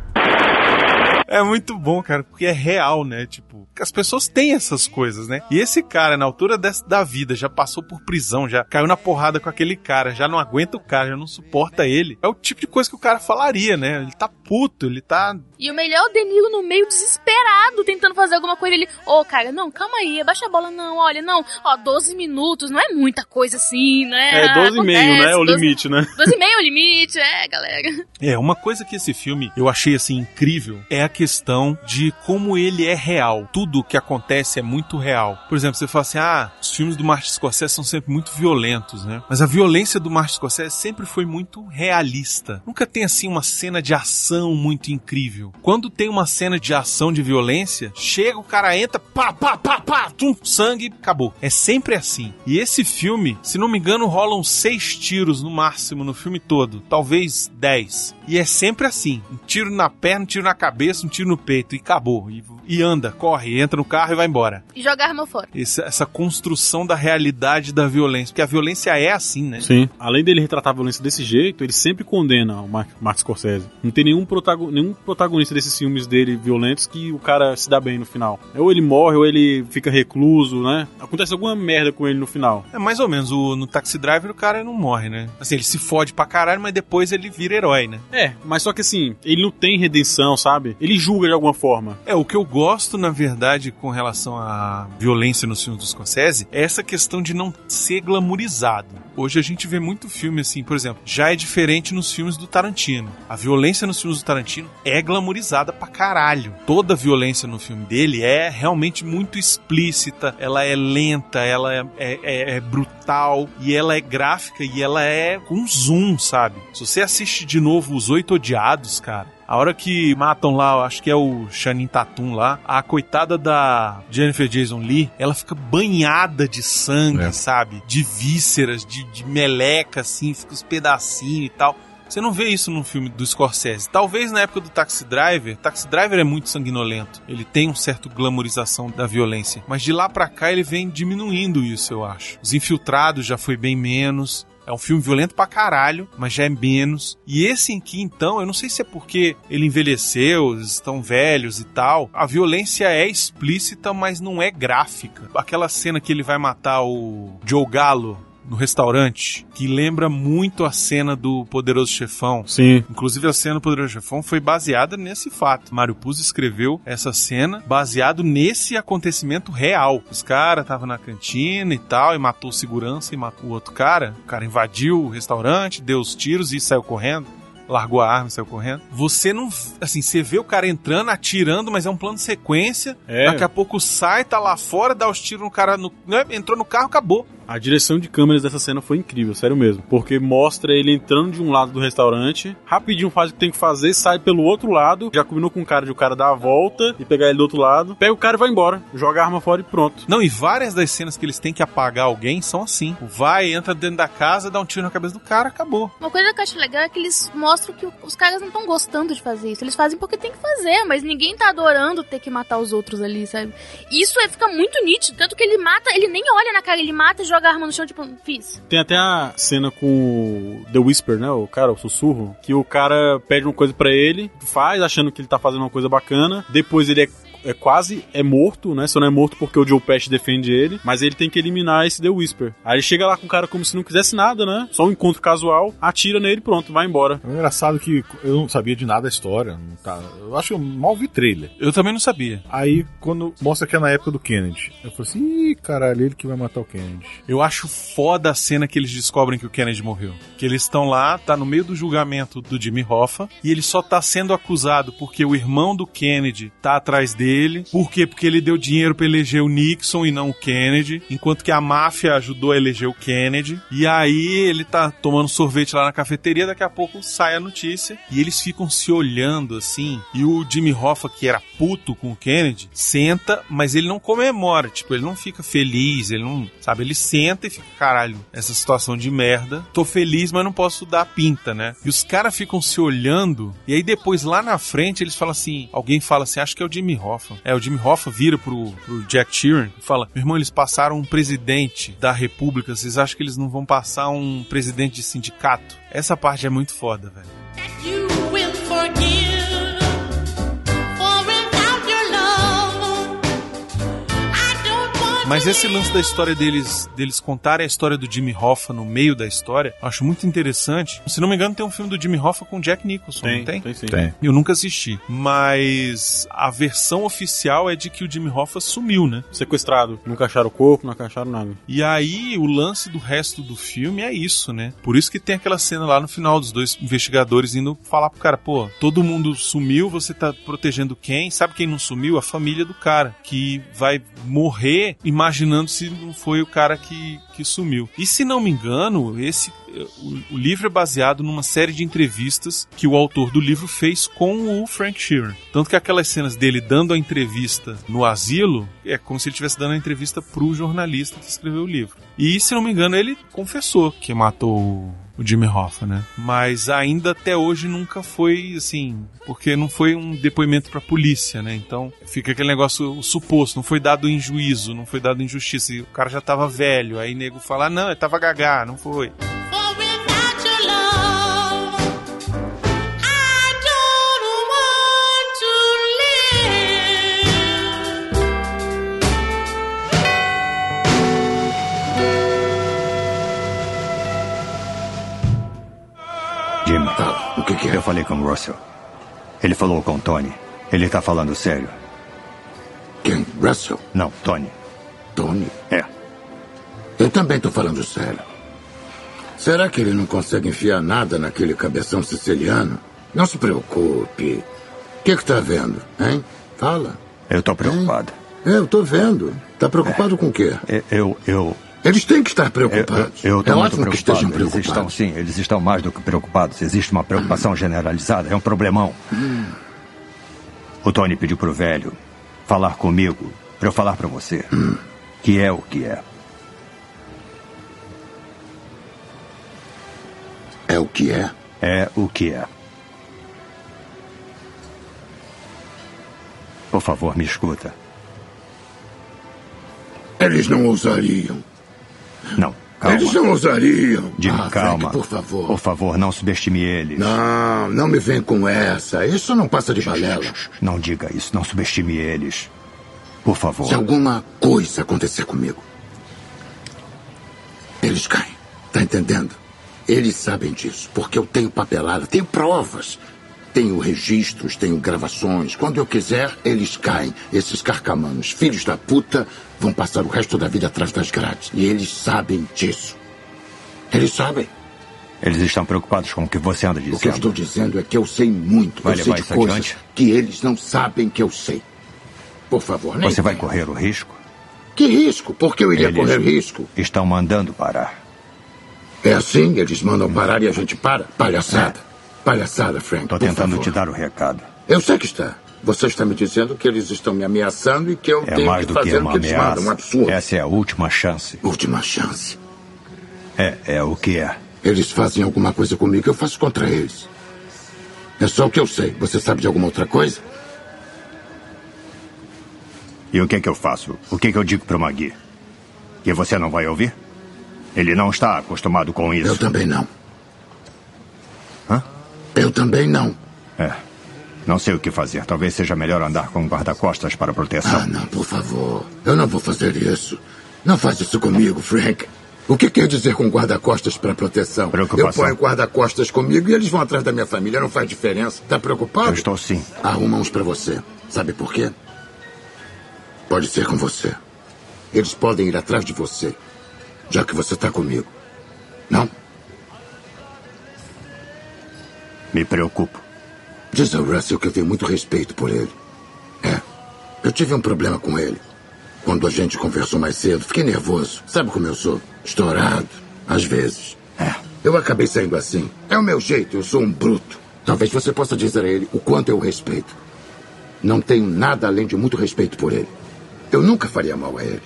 S1: É muito bom, cara, porque é real, né? Tipo, que as pessoas têm essas coisas, né? E esse cara, na altura dessa, da vida, já passou por prisão, já caiu na porrada com aquele cara, já não aguenta o cara, já não suporta ele. É o tipo de coisa que o cara falaria, né? Ele tá puto, ele tá.
S2: E o melhor é o Deniro no meio desesperado, tentando fazer alguma coisa. Ele, ô, cara, não, calma aí, abaixa a bola, não, olha, não. Ó, 12 minutos, não é muita coisa assim, né?
S3: É 12 e meio,
S2: Acontece,
S3: né? É o
S2: 12
S3: limite, né?
S2: 12 e meio é o limite, é, galera.
S1: É, uma coisa que esse filme eu achei assim incrível é a questão de como ele é real. Tudo que acontece é muito real. Por exemplo, você fala assim: ah, os filmes do Martin Scorsese são sempre muito violentos, né? Mas a violência do Martin Scorsese sempre foi muito realista. Nunca tem assim uma cena de ação muito incrível. Quando tem uma cena de ação de violência, chega, o cara entra, pá, pá, pá, pá, tum, sangue, acabou. É sempre assim. E esse filme, se não me engano, rolam seis tiros no máximo no filme todo. Talvez dez. E é sempre assim: um tiro na perna, um tiro na cabeça, um tiro no peito e acabou. E, e anda, corre, entra no carro e vai embora.
S2: E jogar a arma fora.
S1: Essa, essa construção da realidade da violência. Porque a violência é assim, né?
S3: Sim. Além dele retratar a violência desse jeito, ele sempre condena o Mar Martin Scorsese. Não tem nenhum, protago nenhum protagonista desses filmes dele violentos que o cara se dá bem no final. Ou ele morre, ou ele fica recluso, né? Acontece alguma merda com ele no final.
S1: É mais ou menos. O, no Taxi Driver o cara não morre, né? Assim, ele se fode pra caralho, mas depois ele vira herói, né?
S3: É, mas só que assim, ele não tem redenção, sabe? Ele julga de alguma forma.
S1: É, o que eu gosto, na verdade, com relação à violência nos filmes do Scorsese, é essa questão de não ser glamourizado. Hoje a gente vê muito filme assim, por exemplo, já é diferente nos filmes do Tarantino. A violência nos filmes do Tarantino é glamourizada pra caralho. Toda a violência no filme dele é realmente muito explícita, ela é lenta, ela é, é- é- é brutal e ela é gráfica e ela é com zoom, sabe? Se você assiste de novo Os Oito Odiados, cara, a hora que matam lá, acho que é o Shanin Tatum lá, a coitada da Jennifer Jason Lee, ela fica banhada de sangue,
S7: É.
S1: sabe? De vísceras, de, de meleca, assim, fica os pedacinhos e tal. Você não vê isso no filme do Scorsese. Talvez na época do Taxi Driver, Taxi Driver é muito sanguinolento. Ele tem um certo glamorização da violência. Mas de lá pra cá ele vem diminuindo isso, eu acho. Os Infiltrados já foi bem menos. É um filme violento pra caralho, mas já é menos. E esse aqui, então, eu não sei se é porque ele envelheceu, eles estão velhos e tal. A violência é explícita, mas não é gráfica. Aquela cena que ele vai matar o Joe Gallo no restaurante, que lembra muito a cena do Poderoso Chefão.
S3: Sim.
S1: Inclusive a cena do Poderoso Chefão foi baseada nesse fato. Mário Puzo escreveu essa cena baseado nesse acontecimento real. Os caras estavam na cantina e tal, e matou o segurança e matou o outro cara. O cara invadiu o restaurante, deu os tiros e saiu correndo. Largou a arma e saiu correndo. Você não. Assim, você vê o cara entrando, atirando, mas é um plano de sequência.
S3: É.
S1: Daqui a pouco sai, tá lá fora, dá os tiros no cara. No, né, entrou no carro, acabou.
S3: A direção de câmeras dessa cena foi incrível, sério mesmo. Porque mostra ele entrando de um lado do restaurante, rapidinho faz o que tem que fazer, sai pelo outro lado, já combinou com o cara de o cara dar a volta e pegar ele do outro lado, pega o cara e vai embora, joga a arma fora e pronto.
S1: Não, e várias das cenas que eles têm que apagar alguém são assim. Vai, entra dentro da casa, dá um tiro na cabeça do cara, acabou.
S2: Uma coisa que eu acho legal é que eles mostram que os caras não estão gostando de fazer isso. Eles fazem porque tem que fazer, mas ninguém tá adorando ter que matar os outros ali, sabe? Isso é, fica muito nítido. Tanto que ele mata, ele nem olha na cara, ele mata e joga a arma no chão, tipo, fiz.
S3: Tem até a cena com o The Whisper, né? O cara, o sussurro. Que o cara pede uma coisa pra ele, faz, achando que ele tá fazendo uma coisa bacana. Depois ele é, é quase é morto, né? Só não é morto porque o Joe Pesci defende ele. Mas ele tem que eliminar esse The Whisper. Aí ele chega lá com o cara como se não quisesse nada, né? Só um encontro casual, atira nele e pronto, vai embora.
S7: É engraçado que eu não sabia de nada da história. tá- Eu acho que eu mal vi trailer.
S1: Eu também não sabia.
S7: Aí, quando mostra que é na época do Kennedy, eu falei assim: ih, caralho, ele que vai matar o Kennedy.
S1: Eu acho foda a cena que eles descobrem que o Kennedy morreu. Que eles estão lá, tá no meio do julgamento do Jimmy Hoffa, e ele só tá sendo acusado porque o irmão do Kennedy tá atrás dele. Por quê? Porque ele deu dinheiro pra eleger o Nixon e não o Kennedy, enquanto que a máfia ajudou a eleger o Kennedy. E aí ele tá tomando sorvete lá na cafeteria, daqui a pouco sai a notícia, e eles ficam se olhando assim, e o Jimmy Hoffa, que era puto com o Kennedy, senta, mas ele não comemora, tipo, ele não fica feliz, ele não, sabe, ele senta e fica, caralho, essa situação de merda, tô feliz, mas não posso dar pinta, né? E os caras ficam se olhando, e aí depois lá na frente eles falam assim, alguém fala assim, acho que é o Jimmy Hoffa. É, o Jimmy Hoffa vira pro, pro Jack Sheeran e fala, meu irmão, eles passaram um presidente da república, vocês acham que eles não vão passar um presidente de sindicato? Essa parte é muito foda, velho. Mas esse lance da história deles, deles contarem a história do Jimmy Hoffa no meio da história, eu acho muito interessante. Se não me engano, tem um filme do Jimmy Hoffa com Jack Nicholson, não tem?
S3: tem sim.
S7: Tem.
S1: Eu nunca assisti. Mas a versão oficial é de que o Jimmy Hoffa sumiu, né?
S3: Sequestrado. Nunca acharam o corpo, não acharam nada.
S1: E aí, o lance do resto do filme é isso, né? Por isso que tem aquela cena lá no final dos dois investigadores indo falar pro cara, pô, todo mundo sumiu, você tá protegendo quem? Sabe quem não sumiu? A família do cara, que vai morrer imaginando se não foi o cara que, que sumiu. E se não me engano, esse o, o livro é baseado numa série de entrevistas que o autor do livro fez com o Frank Sheeran. Tanto que aquelas cenas dele dando a entrevista no asilo é como se ele estivesse dando a entrevista pro jornalista que escreveu o livro. E se não me engano, ele confessou que matou o Jimmy Hoffa, né? Mas ainda até hoje nunca foi assim, porque não foi um depoimento pra polícia, né? Então fica aquele negócio o suposto, não foi dado em juízo, não foi dado em justiça. E o cara já tava velho, aí nego fala, não, ele tava gagá, não foi.
S9: Que, que é?
S6: eu falei com o Russell. Ele falou com o Tony. Ele tá falando sério.
S9: Quem? Russell?
S6: Não, Tony.
S9: Tony?
S6: É.
S9: Eu também tô falando sério. Será que ele não consegue enfiar nada naquele cabeção siciliano? Não se preocupe. O que que tá vendo, hein? Fala.
S6: Eu tô preocupado.
S9: É, eu tô vendo. Tá preocupado com o quê?
S6: Eu, eu, eu,
S9: Eles têm que estar
S6: eu,
S9: preocupados.
S6: eu tô
S9: é ótimo que estejam
S6: Eles estão,
S9: preocupados.
S6: sim, eles estão mais do que preocupados. Existe uma preocupação generalizada. É um problemão. O Tony pediu pro velho falar comigo, pra eu falar pra você. Que é o que é.
S9: É o que é?
S6: É o que é. Por favor, me escuta.
S9: Eles não ousariam.
S6: Não, calma.
S9: Eles não ousariam.
S6: Jimmy,
S9: ah,
S6: calma.
S9: Frank, por favor.
S6: Por favor, não subestime eles.
S9: Não, não me vem com essa. Isso não passa de balela.
S6: Não diga isso, não subestime eles. Por favor.
S9: Se alguma coisa acontecer comigo, eles caem. Tá entendendo? Eles sabem disso, porque eu tenho papelada, tenho provas. Tenho registros, tenho gravações. Quando eu quiser, eles caem. Esses carcamanos, filhos da puta, vão passar o resto da vida atrás das grades. E eles sabem disso. Eles sabem.
S6: Eles estão preocupados com o que você anda
S9: O que eu
S6: dizendo.
S9: estou dizendo é que eu sei muito.
S6: Vai
S9: eu sei de coisas
S6: adiante?
S9: que eles não sabem que eu sei. Por favor, nem
S6: Você vai correr o risco?
S9: Que risco? Por que eu iria
S6: Eles
S9: correr risco?
S6: Estão mandando parar.
S9: É assim? Eles mandam parar e a gente para? Palhaçada. Palhaçada, Frank.
S6: Estou tentando
S9: favor.
S6: te dar o recado.
S9: Eu sei que está. Você está me dizendo que eles estão me ameaçando e que eu
S6: É
S9: tenho
S6: mais
S9: que
S6: do que
S9: fazer o
S6: uma
S9: que eles mandam. Um
S6: ameaça.
S9: absurdo.
S6: Essa é a última chance.
S9: Última chance.
S6: É, é o que é.
S9: Eles fazem alguma coisa comigo, eu faço contra eles. É só o que eu sei. Você sabe de alguma outra coisa?
S6: E o que é que eu faço? O que é que eu digo pro Magui? Que você não vai ouvir? Ele não está acostumado com isso.
S9: Eu também não. Também não.
S6: É. Não sei o que fazer. Talvez seja melhor andar com um guarda-costas para proteção.
S9: Ah, não, por favor. Eu não vou fazer isso. Não faz isso comigo, Frank. O que quer dizer com guarda-costas para proteção?
S6: Preocupação.
S9: Eu ponho guarda-costas comigo e eles vão atrás da minha família. Não faz diferença. Tá preocupado?
S6: Eu estou sim.
S9: Arruma uns para você. Sabe por quê? Pode ser com você. Eles podem ir atrás de você, já que você está comigo. Não?
S6: Me preocupo.
S9: Diz ao Russell que eu tenho muito respeito por ele. É. Eu tive um problema com ele. Quando a gente conversou mais cedo, fiquei nervoso. Sabe como eu sou? Estourado. Às vezes.
S6: É.
S9: Eu acabei saindo assim. É o meu jeito, eu sou um bruto. Talvez você possa dizer a ele o quanto eu o respeito. Não tenho nada além de muito respeito por ele. Eu nunca faria mal a ele.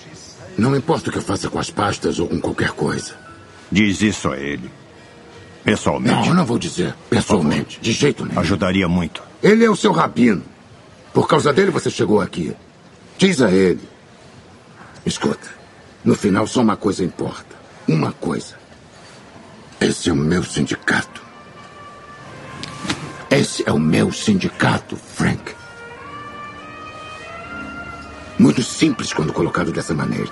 S9: Não importa o que eu faça com as pastas ou com qualquer coisa.
S6: Diz isso a ele. Pessoalmente.
S9: Não, eu não vou dizer. Pessoalmente. De jeito nenhum.
S6: Ajudaria muito.
S9: Ele é o seu rabino. Por causa dele você chegou aqui. Diz a ele. Escuta, no final só uma coisa importa. Uma coisa. Esse é o meu sindicato. Esse é o meu sindicato, Frank. Muito simples quando colocado dessa maneira.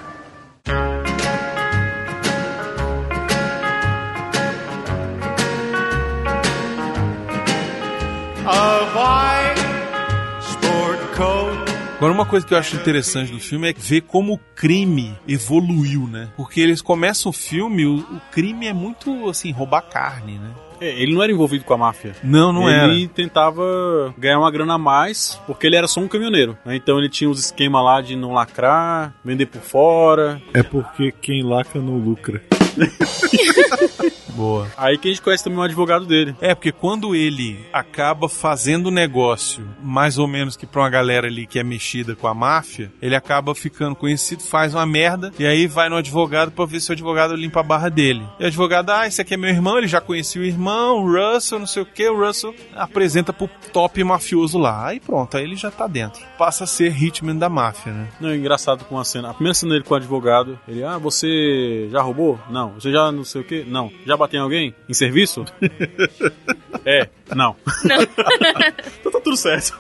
S1: Agora, uma coisa que eu acho interessante do filme é ver como o crime evoluiu, né? Porque eles começam o filme, o, o crime é muito, assim, roubar carne, né?
S3: É, ele não era envolvido com a máfia.
S1: Não, não
S3: ele
S1: era.
S3: tentava ganhar uma grana a mais, porque ele era só um caminhoneiro. né? Então ele tinha os esquemas lá de não lacrar, vender por fora.
S7: É porque quem lacra não lucra.
S1: Boa.
S3: Aí que a gente conhece também o advogado dele.
S1: É, porque quando ele acaba fazendo negócio, mais ou menos que pra uma galera ali que é mexida com a máfia, ele acaba ficando conhecido, faz uma merda, e aí vai no advogado pra ver se o advogado limpa a barra dele. E o advogado, ah, esse aqui é meu irmão, ele já conhecia o irmão, o Russell, não sei o que, o Russell apresenta pro top mafioso lá. Aí pronto, aí ele já tá dentro. Passa a ser hitman da máfia, né?
S3: Não, é engraçado com a cena. A primeira cena dele com o advogado, ele, ah, você já roubou? Não. Você já não sei o quê? Não. Já bateu em alguém? Em serviço? é, não.
S2: Não.
S3: então tá tudo certo.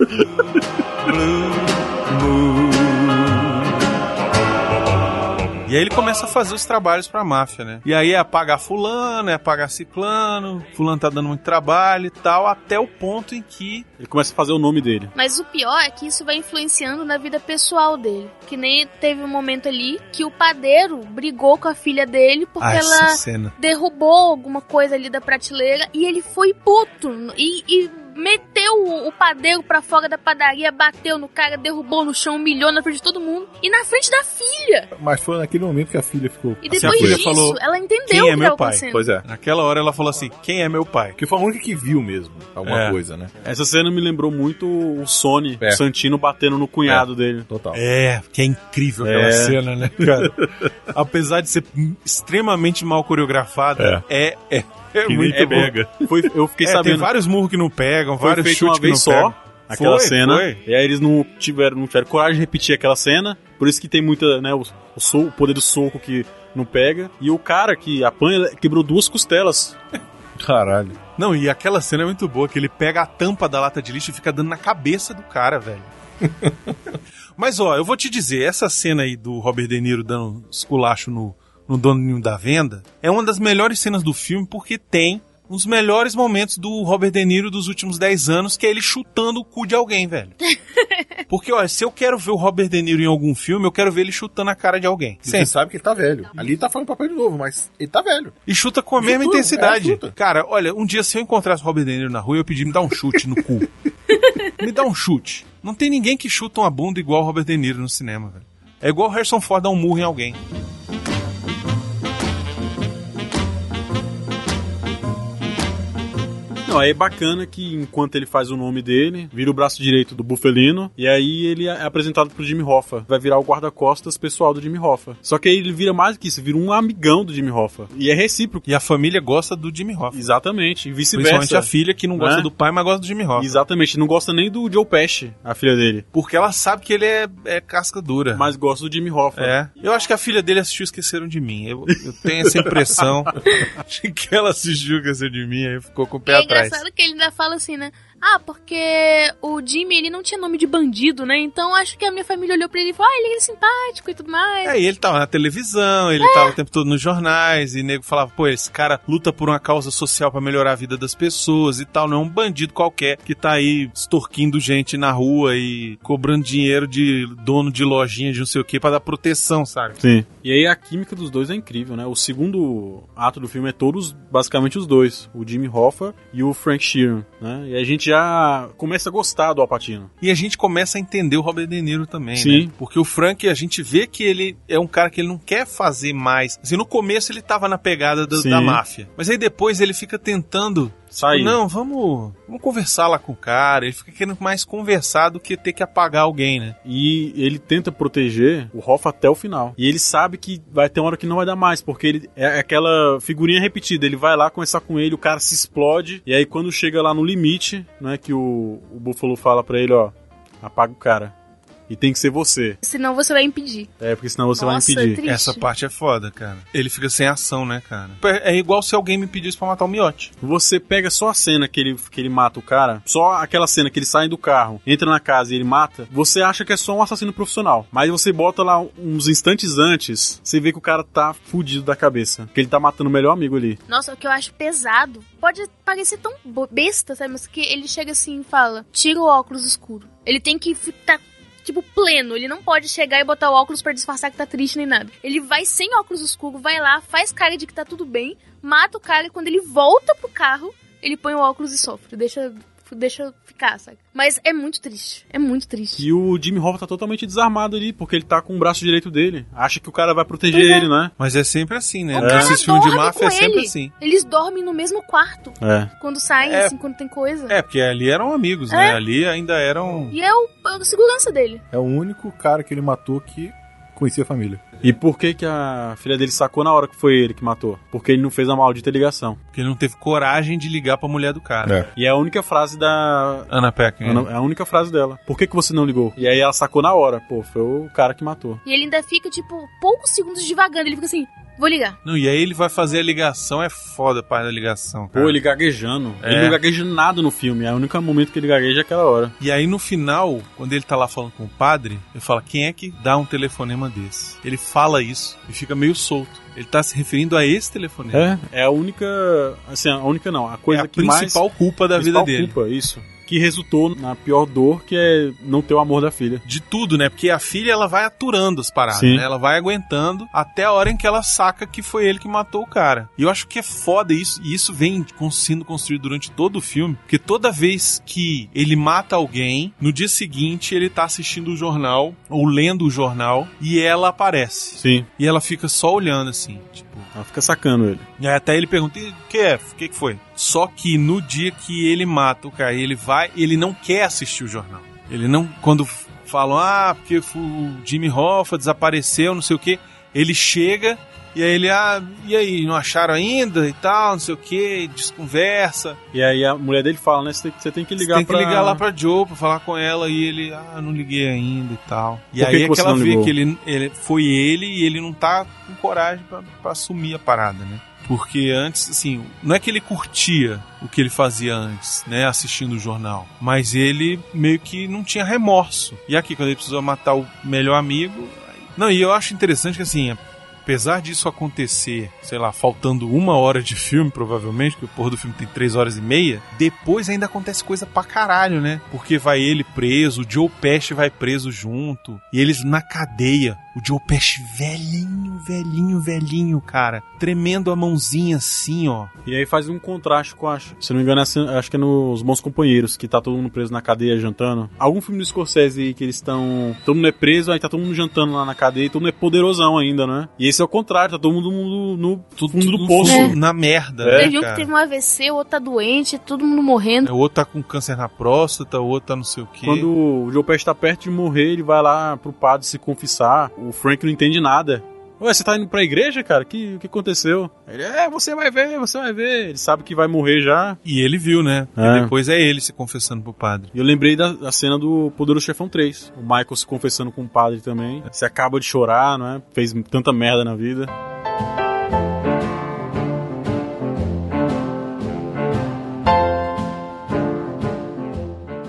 S1: E E aí ele começa a fazer os trabalhos pra máfia, né? E aí é apagar fulano, é apagar ciclano, fulano tá dando muito trabalho e tal, até o ponto em que...
S3: Ele começa a fazer o nome dele.
S2: Mas o pior é que isso vai influenciando na vida pessoal dele. Que nem teve um momento ali que o padeiro brigou com a filha dele porque
S1: Ah,
S2: ela
S1: cena.
S2: derrubou alguma coisa ali da prateleira e ele foi puto e, e meteu o, o padeiro pra fora da padaria, bateu no cara, derrubou no chão, humilhou na frente de todo mundo e na frente da filha.
S7: Mas foi naquele momento que a filha ficou.
S2: E
S1: Assim,
S2: depois
S1: a filha
S2: disso,
S1: falou,
S2: ela entendeu
S1: Quem
S2: o
S1: é
S2: que
S1: meu pai?
S7: Pois é.
S1: Naquela hora ela falou assim, quem é meu pai?
S7: Que foi a única que viu mesmo alguma
S1: É.
S7: coisa, né?
S3: Essa cena me lembrou muito o Sony,
S7: É.
S3: o Santino batendo no cunhado dele.
S7: Total.
S1: É, que é incrível aquela
S3: É.
S1: cena, né, cara? Apesar de ser extremamente mal coreografada, é, é, é
S7: Que
S1: muito
S7: nem
S1: bom.
S7: pega.
S3: Foi, eu fiquei
S1: É,
S3: sabendo.
S1: tem vários murros que não pegam,
S3: foi
S1: vários chutes que não
S3: vez só.
S1: pegam.
S3: Aquela
S1: Foi,
S3: cena.
S1: foi.
S3: E aí eles não tiveram, não tiveram coragem de repetir aquela cena. Por isso que tem muita, né, o, o, so- o poder do soco que não pega. E o cara que apanha quebrou duas costelas.
S7: Caralho.
S1: Não, e aquela cena é muito boa, que ele pega a tampa da lata de lixo e fica dando na cabeça do cara, velho. Mas ó, eu vou te dizer, essa cena aí do Robert De Niro dando esculacho no, no doninho da venda é uma das melhores cenas do filme porque tem os melhores momentos do Robert De Niro dos últimos 10 anos, que é ele chutando o cu de alguém, velho. Porque, ó, se eu quero ver o Robert De Niro em algum filme, eu quero ver ele chutando a cara de alguém.
S7: Você
S1: Sempre.
S7: sabe que ele tá velho. Ali tá fazendo papel de novo, mas ele tá velho.
S1: E chuta com a mesma
S7: Chuta,
S1: intensidade.
S7: é.
S1: Cara, olha, um dia se eu encontrasse o Robert De Niro na rua, eu ia pedir me dá um chute no cu. me dá um chute. Não tem ninguém que chuta uma bunda igual o Robert De Niro no cinema, velho. É igual o Harrison Ford dar um murro em alguém.
S3: Não, aí é bacana que enquanto ele faz o nome dele, vira o braço direito do Bufelino, e aí ele é apresentado pro Jimmy Hoffa. Vai virar o guarda-costas pessoal do Jimmy Hoffa. Só que aí ele vira mais do que isso, vira um amigão do Jimmy Hoffa. E é recíproco.
S1: E a família gosta do Jimmy Hoffa.
S3: Exatamente, e
S1: Principalmente
S3: vice-versa.
S1: a filha que não gosta
S3: Né?
S1: do pai, mas gosta do Jimmy Hoffa.
S3: Exatamente, não gosta nem do Joe Pesci, a filha dele.
S1: Porque ela sabe que ele é, é casca dura.
S3: Mas gosta do Jimmy Hoffa.
S1: É. Eu acho que a filha dele assistiu Esqueceram de Mim. Eu, eu tenho essa impressão de que ela assistiu Esqueceram de Mim e ficou com o pé
S2: é
S1: atrás.
S2: Engraçado que ele ainda fala assim, né? Ah, porque o Jimmy, ele não tinha nome de bandido, né? Então acho que a minha família olhou pra ele e falou, ah, ele é simpático e tudo mais.
S1: É, e ele tava na televisão, ele tava o tempo todo nos jornais, e nego falava, pô, esse cara luta por uma causa social pra melhorar a vida das pessoas e tal, não é um bandido qualquer que tá aí extorquindo gente na rua e cobrando dinheiro de dono de lojinha de não sei o que pra dar proteção, sabe?
S3: Sim. E aí a química dos dois é incrível, né? O segundo ato do filme é todos, basicamente os dois. O Jimmy Hoffa e o Frank Sheeran, né? E a gente já começa a gostar do Alpatino.
S1: E a gente começa a entender o Robert De Niro também,
S3: Sim.
S1: né? Porque o Frank, a gente vê que ele é um cara que ele não quer fazer mais. Assim, no começo ele tava na pegada do- da máfia. Mas aí depois ele fica tentando Não, vamos, vamos conversar lá com o cara. Ele fica querendo mais conversar do que ter que apagar alguém, né?
S3: E ele tenta proteger o Hoffa até o final. E ele sabe que vai ter uma hora que não vai dar mais, porque ele é aquela figurinha repetida. Ele vai lá conversar com ele, o cara se explode. E aí quando chega lá no limite, né, que o, o Buffalo fala pra ele, ó, apaga o cara. E tem que ser você.
S2: Senão você vai impedir.
S3: É, porque senão você
S2: Nossa,
S3: vai impedir.
S2: triste.
S1: Essa parte é foda, cara. Ele fica sem ação, né, cara? É igual se alguém me pedisse pra matar o miote.
S3: Você pega só a cena que ele, que ele mata o cara, só aquela cena que ele sai do carro, entra na casa e ele mata, você acha que é só um assassino profissional. Mas você bota lá uns instantes antes, você vê que o cara tá fudido da cabeça. Que ele tá matando o melhor amigo ali.
S2: Nossa, o que eu acho pesado. Pode parecer tão besta, sabe? Mas que ele chega assim e fala: tira o óculos escuro. Ele tem que ficar. Tipo, pleno, ele não pode chegar e botar o óculos pra disfarçar que tá triste nem nada. Ele vai sem óculos escuro, vai lá, faz cara de que tá tudo bem, mata o cara e quando ele volta pro carro, ele põe o óculos e sofre. Deixa, deixa ficar, sabe? Mas é muito triste. É muito triste.
S3: E o Jimmy Hoffa tá totalmente desarmado ali, porque ele tá com o braço direito dele. Acha que o cara vai proteger
S2: Pois é.
S3: ele, né?
S1: Mas é sempre assim, né?
S2: O cara
S1: Nesses filmes de máfia é sempre
S2: ele.
S1: assim.
S2: Eles dormem no mesmo quarto.
S3: É.
S2: Quando saem,
S1: É.
S2: assim, quando tem coisa.
S1: É, porque ali eram amigos, né?
S2: É.
S1: Ali ainda eram.
S2: E é o, é o segurança dele.
S7: É o único cara que ele matou que conhecia a família.
S3: E por que que a filha dele sacou na hora que foi ele que matou? Porque ele não fez a maldita ligação.
S1: Porque ele não teve coragem de ligar pra mulher do cara.
S3: E é a única frase da...
S1: Ana Paquin.
S3: Ana- É a única frase dela. Por que que você não ligou? E aí ela sacou na hora. Pô, foi o cara que matou.
S2: E ele ainda fica, tipo, poucos segundos devagando. Ele fica assim, Vou ligar.
S1: Não, e aí ele vai fazer a ligação, é foda a parte da ligação. Cara.
S3: Pô, ele gaguejando.
S1: É.
S3: Ele não gagueja nada no filme. É o único momento que ele gagueja é aquela hora.
S1: E aí no final, quando ele tá lá falando com o padre, ele fala: quem é que dá um telefonema desse? Ele fala isso e fica meio solto. Ele tá se referindo a esse telefonema.
S3: É, é a única. Assim, a única não. A coisa
S1: É a
S3: que mais.
S1: principal culpa da vida
S3: principal
S1: dele.
S3: culpa, isso. Que resultou na pior dor, que é não ter o amor da filha.
S1: De tudo, né? Porque a filha ela vai aturando as paradas,
S3: Sim.
S1: né? Ela vai aguentando até a hora em que ela saca que foi ele que matou o cara. E eu acho que é foda isso, e isso vem sendo construído durante todo o filme, porque toda vez que ele mata alguém, no dia seguinte ele tá assistindo o jornal ou lendo o jornal e ela aparece.
S3: Sim.
S1: E ela fica só olhando assim, tipo,
S3: Ela fica sacando ele.
S1: e até ele pergunta: "E o que é? O que, que foi? Só que no dia que ele mata o cara, ele vai, ele não quer assistir o jornal. Ele não. Quando falam, ah, porque o Jimmy Hoffa desapareceu, não sei o que, ele chega e aí ele, ah, e aí, não acharam ainda e tal, não sei o que, desconversa.
S3: E aí a mulher dele fala, né? Você tem, que ligar
S1: Você tem que
S3: pra...
S1: ligar lá pra Joe pra falar com ela e ele, ah, não liguei ainda e tal. E
S3: Por
S1: aí
S3: que
S1: é que ela vê
S3: ligou?
S1: que ele, ele foi ele e ele não tá com coragem pra, pra assumir a parada, né? Porque antes, assim, não é que ele curtia o que ele fazia antes, né, assistindo o jornal, mas ele meio que não tinha remorso. E aqui, quando ele precisou matar o melhor amigo. aí- Não, e eu acho interessante que, assim, apesar disso acontecer, sei lá, faltando uma hora de filme, provavelmente, que o porra do filme tem três horas e meia, depois ainda acontece coisa pra caralho, né? Porque vai ele preso, o Joe Pesci vai preso junto, e eles na cadeia. O Joe Pesci velhinho, velhinho, velhinho, cara. Tremendo a mãozinha assim, ó.
S3: E aí faz um contraste com, acho, se não me engano, acho que é nos Bons Companheiros, que tá todo mundo preso na cadeia jantando. Algum filme do Scorsese que eles estão. Todo mundo é preso, aí tá todo mundo jantando lá na cadeia e todo mundo é poderosão ainda, né? E esse é o contrário, tá todo mundo no, no fundo do poço.
S1: fundo, Na merda,
S3: É,
S2: Teve um que teve um AVC, o outro tá doente, todo mundo morrendo.
S1: O outro tá com câncer na próstata, o outro tá não sei o quê.
S3: Quando o Joe Pesci tá perto de morrer, ele vai lá pro padre se confessar. O Frank não entende nada. Ué, você tá indo pra igreja, cara? O que, que aconteceu? Ele, é, você vai ver, você vai ver. Ele sabe que vai morrer já.
S1: E ele viu, né? E
S3: É.
S1: depois é ele se confessando pro padre.
S3: E eu lembrei da, da cena do Poderoso Chefão 3. O Michael se confessando com o padre também. Você acaba de chorar, não é? Fez tanta merda na vida.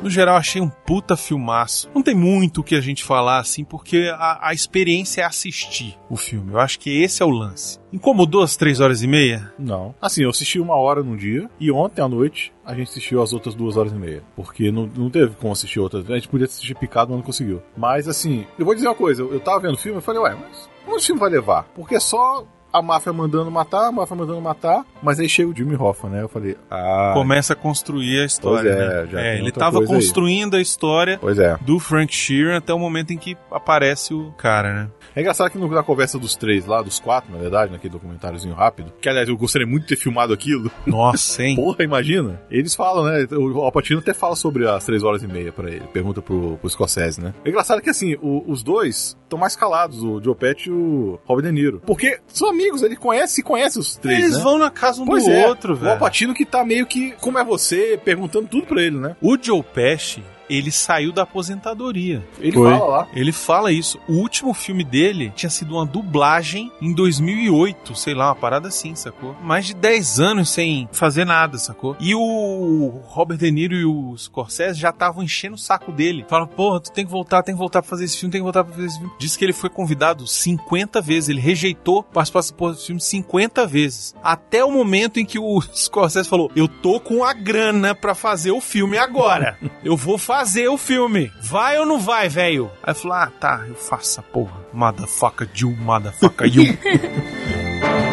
S1: No geral, achei um puta filmaço. Não tem muito o que a gente falar, assim, porque a, a experiência é assistir o filme. Eu acho que esse é o lance. Incomodou as três horas e meia?
S7: Não. Assim, eu assisti uma hora num dia e ontem à noite a gente assistiu as outras duas horas e meia. Porque não, não teve como assistir outras. A gente podia assistir picado, mas não conseguiu. Mas assim, eu vou dizer uma coisa. Eu, eu tava vendo o filme e falei, ué, mas onde o filme vai levar? Porque é só a máfia mandando matar, a máfia mandando matar, mas aí chega o Jimmy Hoffa, né? Eu falei, ah...
S1: Começa a construir a história.
S7: Pois é,
S1: né?
S7: já
S1: É, ele tava
S7: coisa aí.
S1: construindo a história
S7: Pois é.
S1: do Frank Sheeran até o momento em que aparece o cara, né?
S7: É engraçado que na conversa dos três lá, dos quatro, na verdade, naquele documentáriozinho rápido, que aliás eu gostaria muito de ter filmado aquilo.
S1: Nossa, hein?
S7: Porra, imagina. Eles falam, né? O Alpatino até fala sobre as três horas e meia pra ele. Pergunta pro, pro Scorsese, né? É engraçado que assim, o- os dois estão mais calados, o Joe e o Robert De Niro. Porque são amigos, ele conhece, se conhece os três,
S1: Eles
S7: né?
S1: vão na casa um
S7: Pois
S1: do
S7: é,
S1: outro,
S7: O
S1: velho.
S7: Alpatino que tá meio que, como é você, perguntando tudo pra ele, né?
S1: O Joe Pesci, ele saiu da aposentadoria.
S7: Ele
S3: Foi.
S7: fala lá.
S1: Ele fala isso. O último filme dele tinha sido uma dublagem em 2008, sei lá, uma parada assim, sacou? Mais de 10 anos sem fazer nada, sacou? E o Robert De Niro e o Scorsese já estavam enchendo o saco dele. Falaram, porra, tu tem que voltar, tem que voltar pra fazer esse filme, tem que voltar pra fazer esse filme. Disse que ele foi convidado 50 vezes, ele rejeitou participar desse filme 50 vezes. Até o momento em que o Scorsese falou, eu tô com a grana pra fazer o filme agora. Eu vou fazer o filme. Vai ou não vai, velho? Aí falou, ah, tá, eu faço essa porra. Motherfucker you, motherfucker you.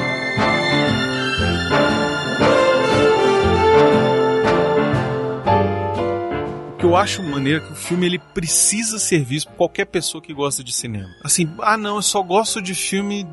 S1: O que eu acho maneiro é que o filme ele precisa ser visto por qualquer pessoa que gosta de cinema. Assim, ah não, eu só gosto de filme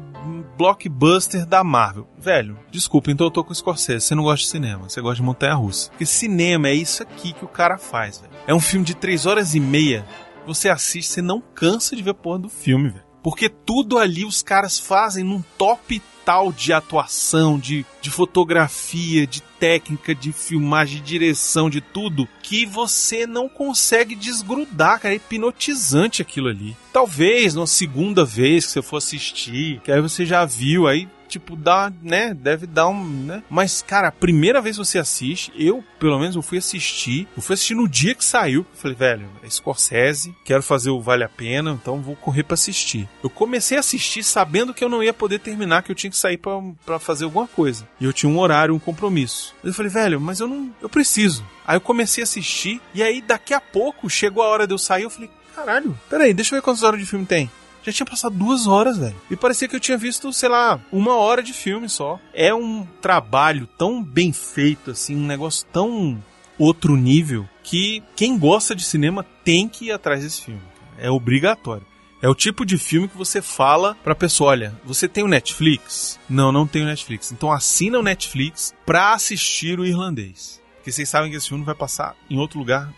S1: blockbuster da Marvel. Velho, desculpa, então eu tô com o Scorsese. Você não gosta de cinema, você gosta de montanha-russa. Porque cinema é isso aqui que o cara faz, velho. É um filme de três horas e meia. Você assiste, você não cansa de ver a porra do filme, velho. Porque tudo ali os caras fazem num top tal de atuação, de, de fotografia, de técnica, de filmagem, de direção, de tudo, que você não consegue desgrudar, cara. É hipnotizante aquilo ali. Talvez numa segunda vez que você for assistir, que aí você já viu, aí tipo, dá, né? Deve dar um, né? Mas, cara, a primeira vez que você assiste, eu, pelo menos, eu fui assistir. Eu fui assistir no dia que saiu. Eu falei, velho, é Scorsese, quero fazer o Vale a Pena, então vou correr pra assistir. Eu comecei a assistir sabendo que eu não ia poder terminar, que eu tinha que sair pra fazer alguma coisa. E eu tinha um horário, um compromisso. Eu falei, velho, mas eu não. Eu preciso. Aí eu comecei a assistir, e aí daqui a pouco chegou a hora de eu sair, eu falei, caralho, peraí, deixa eu ver quantas horas de filme tem. Já tinha passado duas horas, velho. E parecia que eu tinha visto, sei lá, uma hora de filme só. É um trabalho tão bem feito, assim, um negócio tão outro nível, que quem gosta de cinema tem que ir atrás desse filme. É obrigatório. É o tipo de filme que você fala pra pessoa, olha, você tem o Netflix? Não, não tenho Netflix. Então assina o Netflix pra assistir o irlandês. Porque vocês sabem que esse filme vai passar em outro lugar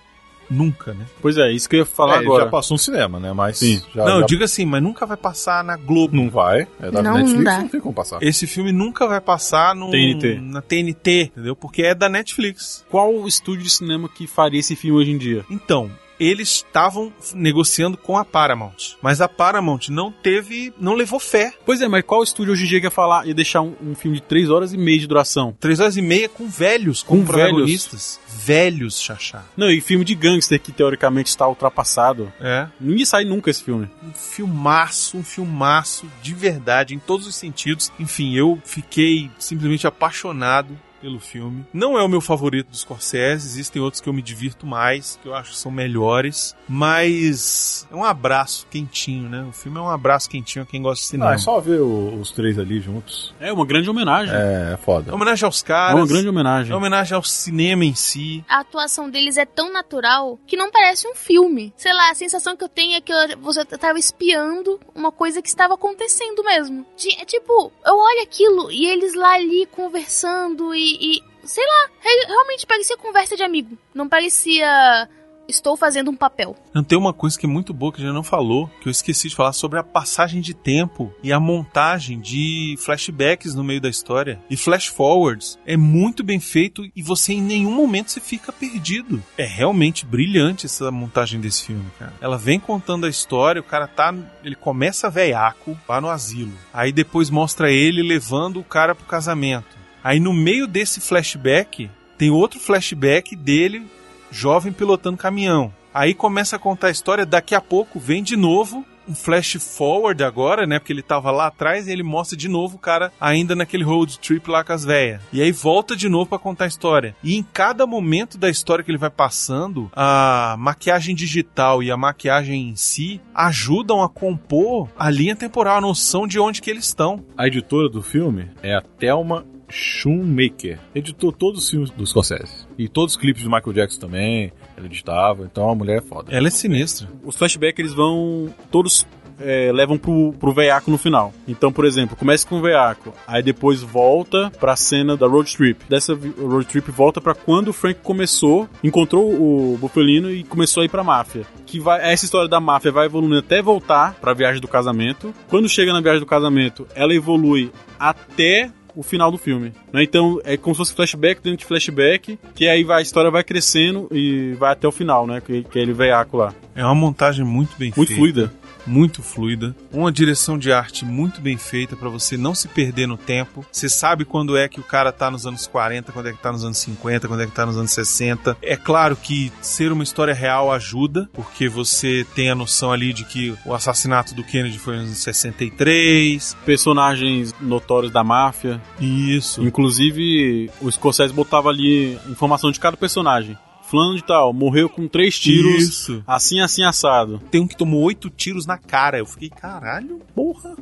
S1: nunca, né?
S3: Pois é, isso que eu ia falar
S7: É, ele
S3: agora.
S7: já passou no cinema, né? Mas
S3: Sim.
S7: já,
S1: não, eu
S7: já-
S1: digo assim, mas nunca vai passar na Globo.
S7: não vai. É da
S2: Não
S7: Netflix,
S2: dá.
S7: não tem como passar.
S1: Esse filme nunca vai passar no,
S3: TNT.
S1: na TNT, entendeu? Porque é da Netflix.
S3: Qual o estúdio de cinema que faria esse filme hoje em dia?
S1: Então, eles estavam negociando com a Paramount, mas a Paramount não teve, não levou fé.
S3: Pois é, mas qual estúdio hoje em dia quer falar e deixar um, um filme de 3 horas e meia de duração?
S1: Três horas e meia com velhos, como
S3: Com
S1: protagonistas. Velhos, Xaxá.
S3: Não, e filme de gangster que teoricamente está ultrapassado.
S1: É.
S3: Ia sair nunca esse filme.
S1: Um filmaço, um filmaço de verdade, em todos os sentidos. Enfim, eu fiquei simplesmente apaixonado pelo filme. Não é o meu favorito dos Scorsese, existem outros que eu me divirto mais, que eu acho que são melhores, mas é um abraço quentinho, né? O filme é um abraço quentinho a quem gosta de cinema.
S7: Não, é só ver o- os três ali juntos.
S3: É uma grande homenagem.
S7: É, é foda.
S1: É homenagem aos
S3: É
S1: caras.
S3: uma grande homenagem.
S1: É homenagem ao cinema em si.
S2: A atuação deles é tão natural que não parece um filme. Sei lá, a sensação que eu tenho é que eu, você tava espiando uma coisa que estava acontecendo mesmo. De- é tipo, eu olho aquilo e eles lá ali conversando e. e, sei lá, re- realmente parecia conversa de amigo. Não parecia. Estou fazendo um papel.
S1: Tem uma coisa que é muito boa que a gente não falou, que eu esqueci de falar sobre a passagem de tempo e a montagem de flashbacks no meio da história e flash forwards. É muito bem feito e você em nenhum momento você fica perdido. É realmente brilhante essa montagem desse filme, cara. Ela vem contando a história, o cara tá, ele começa veiaco lá no asilo. Aí depois mostra ele levando o cara pro casamento. Aí no meio desse flashback tem outro flashback dele jovem pilotando caminhão. Aí começa a contar a história, daqui a pouco vem de novo um flash forward agora, né? Porque ele tava lá atrás e ele mostra de novo o cara ainda naquele road trip lá com as véias. E aí volta de novo pra contar a história. E em cada momento da história que ele vai passando, a maquiagem digital e a maquiagem em si ajudam a compor a linha temporal, a noção de onde que eles estão.
S7: A editora do filme é a Thelma Shoemaker. Editou todos os filmes dos Scorsese. E todos os clipes do Michael Jackson também. Ela editava. Então a mulher é foda.
S1: Ela é sinistra.
S3: Os flashbacks eles vão. Todos é, levam pro, pro veiaco no final. Então, por exemplo, começa com o veiaco, aí depois volta pra cena da road trip. Dessa road trip volta pra quando o Frank começou, encontrou o Bufalino e começou a ir pra máfia. Que vai, essa história da máfia vai evoluindo até voltar pra viagem do casamento. Quando chega na viagem do casamento, ela evolui até o final do filme. né? Então é como se fosse flashback dentro de flashback, que aí vai, a história vai crescendo e vai até o final, né? Que, que é ele veiaco lá.
S1: É uma montagem muito bem
S3: Muito
S1: feita.
S3: fluida.
S1: Muito fluida, uma direção de arte muito bem feita pra você não se perder no tempo. Você sabe quando é que o cara tá nos anos 40, quando é que tá nos anos 50, quando é que tá nos anos 60. É claro que ser uma história real ajuda, porque você tem a noção ali de que o assassinato do Kennedy foi nos anos 63.
S3: Personagens notórios da máfia.
S1: Isso.
S3: Inclusive, o Scorsese botava ali informação de cada personagem. Fulano de tal, morreu com três tiros,
S1: Isso.
S3: assim, assim, assado.
S1: Tem um que tomou oito tiros na cara. Eu fiquei, caralho, porra.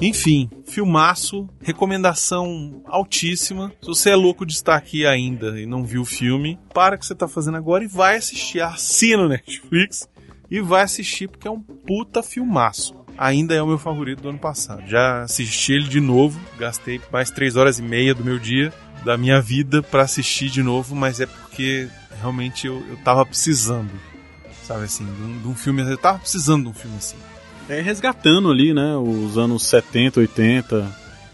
S1: Enfim, filmaço, recomendação altíssima. Se você é louco de estar aqui ainda e não viu o filme, para o que você tá fazendo agora e vai assistir. Assina o Netflix e vai assistir porque é um puta filmaço. Ainda é o meu favorito do ano passado. Já assisti ele de novo, gastei mais três horas e meia do meu dia, da minha vida, pra assistir de novo, mas é porque realmente eu, eu tava precisando, sabe assim, de um, de um filme. Eu tava precisando de um filme assim.
S3: É resgatando ali, né, os anos 70, 80,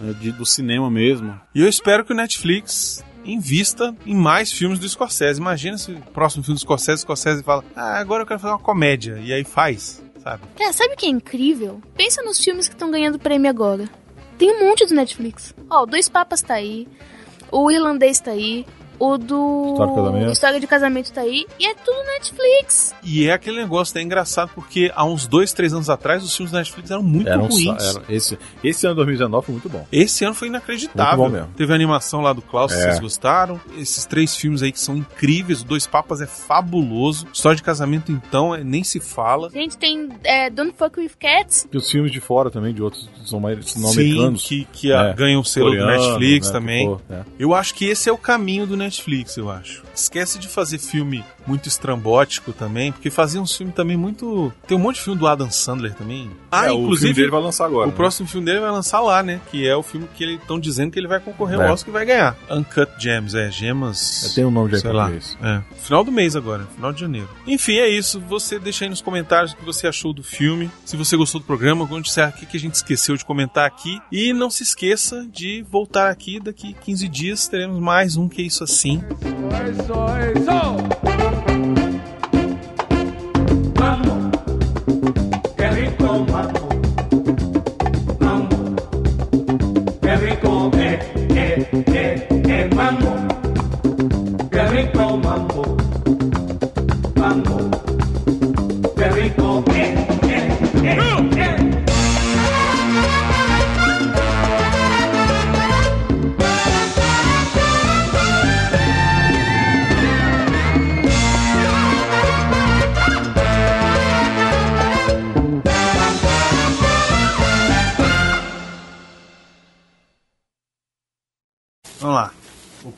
S3: né, de- do cinema mesmo.
S1: E eu espero que o Netflix invista em mais filmes do Scorsese. Imagina se o próximo filme do Scorsese, o Scorsese fala, ah, agora eu quero fazer uma comédia. E aí faz, sabe?
S2: Cara, sabe o que é incrível? Pensa nos filmes que estão ganhando prêmio agora. Tem um monte do Netflix. Ó, o Dois Papas tá aí. O Irlandês tá aí. O do.
S7: História de Casamento.
S2: História de Casamento tá aí. E é tudo Netflix.
S1: E é aquele negócio, é engraçado porque há uns dois, três anos atrás os filmes da Netflix eram muito
S7: Era um
S1: ruins.
S7: sa- era- esse, esse ano de 2019 foi muito bom.
S1: Esse ano foi inacreditável.
S7: Muito bom mesmo.
S1: Teve a animação lá do Klaus, que
S7: É.
S1: vocês gostaram. Esses três filmes aí que são incríveis. O Dois Papas é fabuloso. História de Casamento, então, é- nem se fala.
S2: Gente, tem é, Don't Fuck With Cats.
S7: E os filmes de fora também, de outros são mais não
S1: Sim,
S7: americanos.
S1: que, que a-
S7: É,
S1: ganham o selo do Netflix
S7: né,
S1: também.
S7: que for, é.
S1: Eu acho que esse é o caminho do Netflix, eu acho. Esquece de fazer filme muito estrambótico também, porque fazia um filme também muito. Tem um monte de filme do Adam Sandler também. Ah,
S7: É, o
S1: inclusive.
S7: filme dele vai lançar agora,
S1: O
S7: né?
S1: próximo filme dele vai lançar lá, né? Que é o filme que eles estão dizendo que ele vai concorrer
S7: É.
S1: ao Oscar e vai ganhar. Uncut Gems, é, Gemas.
S7: É, tem um nome já
S1: sei lá. É. Final do mês agora, final de janeiro. Enfim, é isso. Você deixa aí nos comentários o que você achou do filme. Se você gostou do programa, onde será que que a gente esqueceu de comentar aqui. E não se esqueça de voltar aqui daqui 15 dias. Teremos mais um que é isso assim.
S11: Eso, eso. Mambo,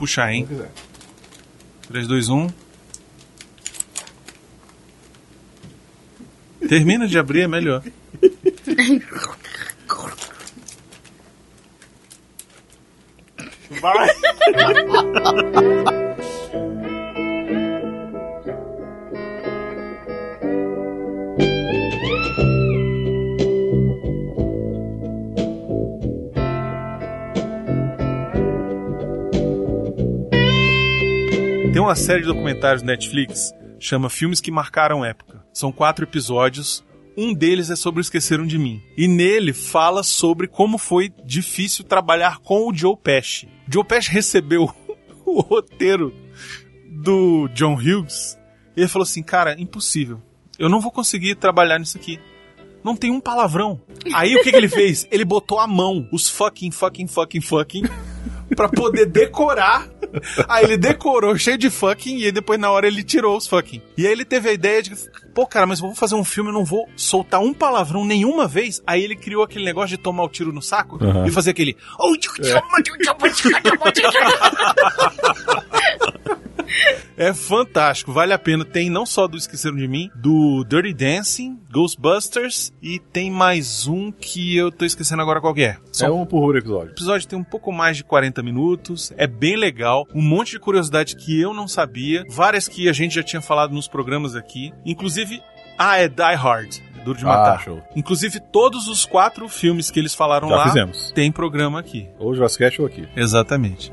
S1: puxar, hein? 3, 2, 1. Termina de abrir, é melhor. Vai! Tem uma série de documentários no Netflix, chama Filmes que Marcaram Época. São quatro episódios. Um deles é sobre o Esqueceram de Mim. E nele fala sobre como foi difícil trabalhar com o Joe Pesci. Joe Pesci recebeu o roteiro do John Hughes e ele falou assim: Cara, impossível. Eu não vou conseguir trabalhar nisso aqui. Não tem um palavrão. Aí o que, que ele fez? Ele botou a mão, os fucking, fucking, fucking, fucking, pra poder decorar. Aí ele decorou cheio de fucking e aí depois na hora ele tirou os fucking. E aí ele teve a ideia de, pô, cara, mas eu vou fazer um filme, eu não vou soltar um palavrão nenhuma vez. Aí ele criou aquele negócio de tomar o tiro no saco
S11: Aham.
S1: e fazer aquele. É fantástico, vale a pena. Tem não só do Esqueceram de Mim, do Dirty Dancing, Ghostbusters e tem mais um que eu tô esquecendo agora qual que é.
S7: É um por episódio.
S1: O episódio tem um pouco mais de 40 minutos, é bem legal, um monte de curiosidade que eu não sabia, várias que a gente já tinha falado nos programas aqui, inclusive, ah, é Die Hard. Duro de
S7: Ah,
S1: Matar.
S7: show.
S1: Inclusive, todos os quatro filmes que eles falaram
S7: Já
S1: lá
S7: fizemos.
S1: tem programa aqui.
S7: Ou Jurassic ou aqui.
S1: Exatamente.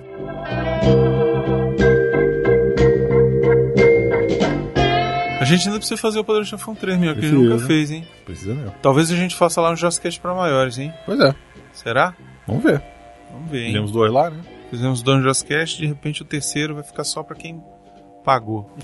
S1: A gente ainda precisa fazer o Poder do Chefão 3, meu, que a gente nunca fez, hein?
S7: Precisa mesmo.
S1: Talvez a gente faça lá um Jurassic pra maiores, hein?
S7: Pois é.
S1: Será?
S7: Vamos ver.
S1: Vamos ver, hein?
S7: Fizemos dois lá, né?
S1: Fizemos dois no Jurassic de repente o terceiro vai ficar só pra quem pagou.